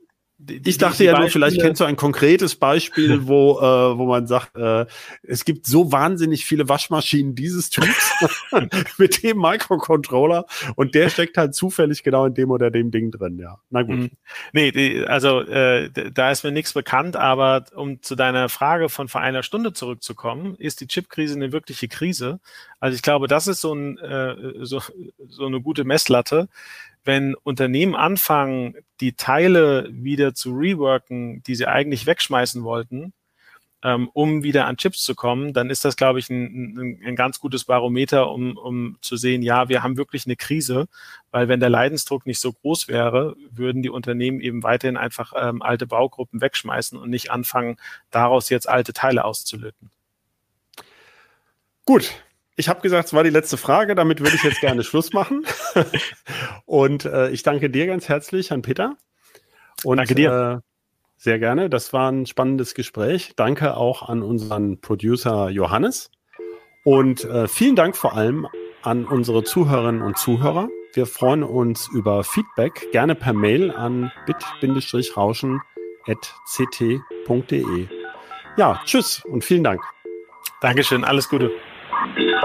Speaker 1: die, ich dachte ja nur, vielleicht kennst du ein konkretes Beispiel, wo, äh, wo man sagt, äh, es gibt so wahnsinnig viele Waschmaschinen dieses Typs mit dem Microcontroller und der steckt halt zufällig genau in dem oder dem Ding drin, ja. Na gut. Mhm.
Speaker 2: Nee, die, also äh, da ist mir nichts bekannt, aber um zu deiner Frage von vor einer Stunde zurückzukommen, ist die Chipkrise eine wirkliche Krise? Also ich glaube, das ist so, ein, äh, so, so eine gute Messlatte wenn Unternehmen anfangen, die Teile wieder zu reworken, die sie eigentlich wegschmeißen wollten, ähm, um wieder an Chips zu kommen, dann ist das, glaube ich, ein, ein, ein, ganz gutes Barometer, um, um zu sehen, ja, wir haben wirklich eine Krise, weil wenn der Leidensdruck nicht so groß wäre, würden die Unternehmen eben weiterhin einfach ähm, alte Baugruppen wegschmeißen und nicht anfangen, daraus jetzt alte Teile auszulöten.
Speaker 1: Gut, ich habe gesagt, es war die letzte Frage, damit würde ich jetzt gerne Schluss machen. Und äh, ich danke dir ganz herzlich, Herrn Peter.
Speaker 2: Und, danke dir.
Speaker 1: Äh, sehr gerne. Das war ein spannendes Gespräch. Danke auch an unseren Producer Johannes. Und äh, vielen Dank vor allem an unsere Zuhörerinnen und Zuhörer. Wir freuen uns über Feedback, gerne per Mail an bit-rauschen.ct.de. Ja, tschüss und vielen Dank.
Speaker 2: Dankeschön, alles Gute. Thank you.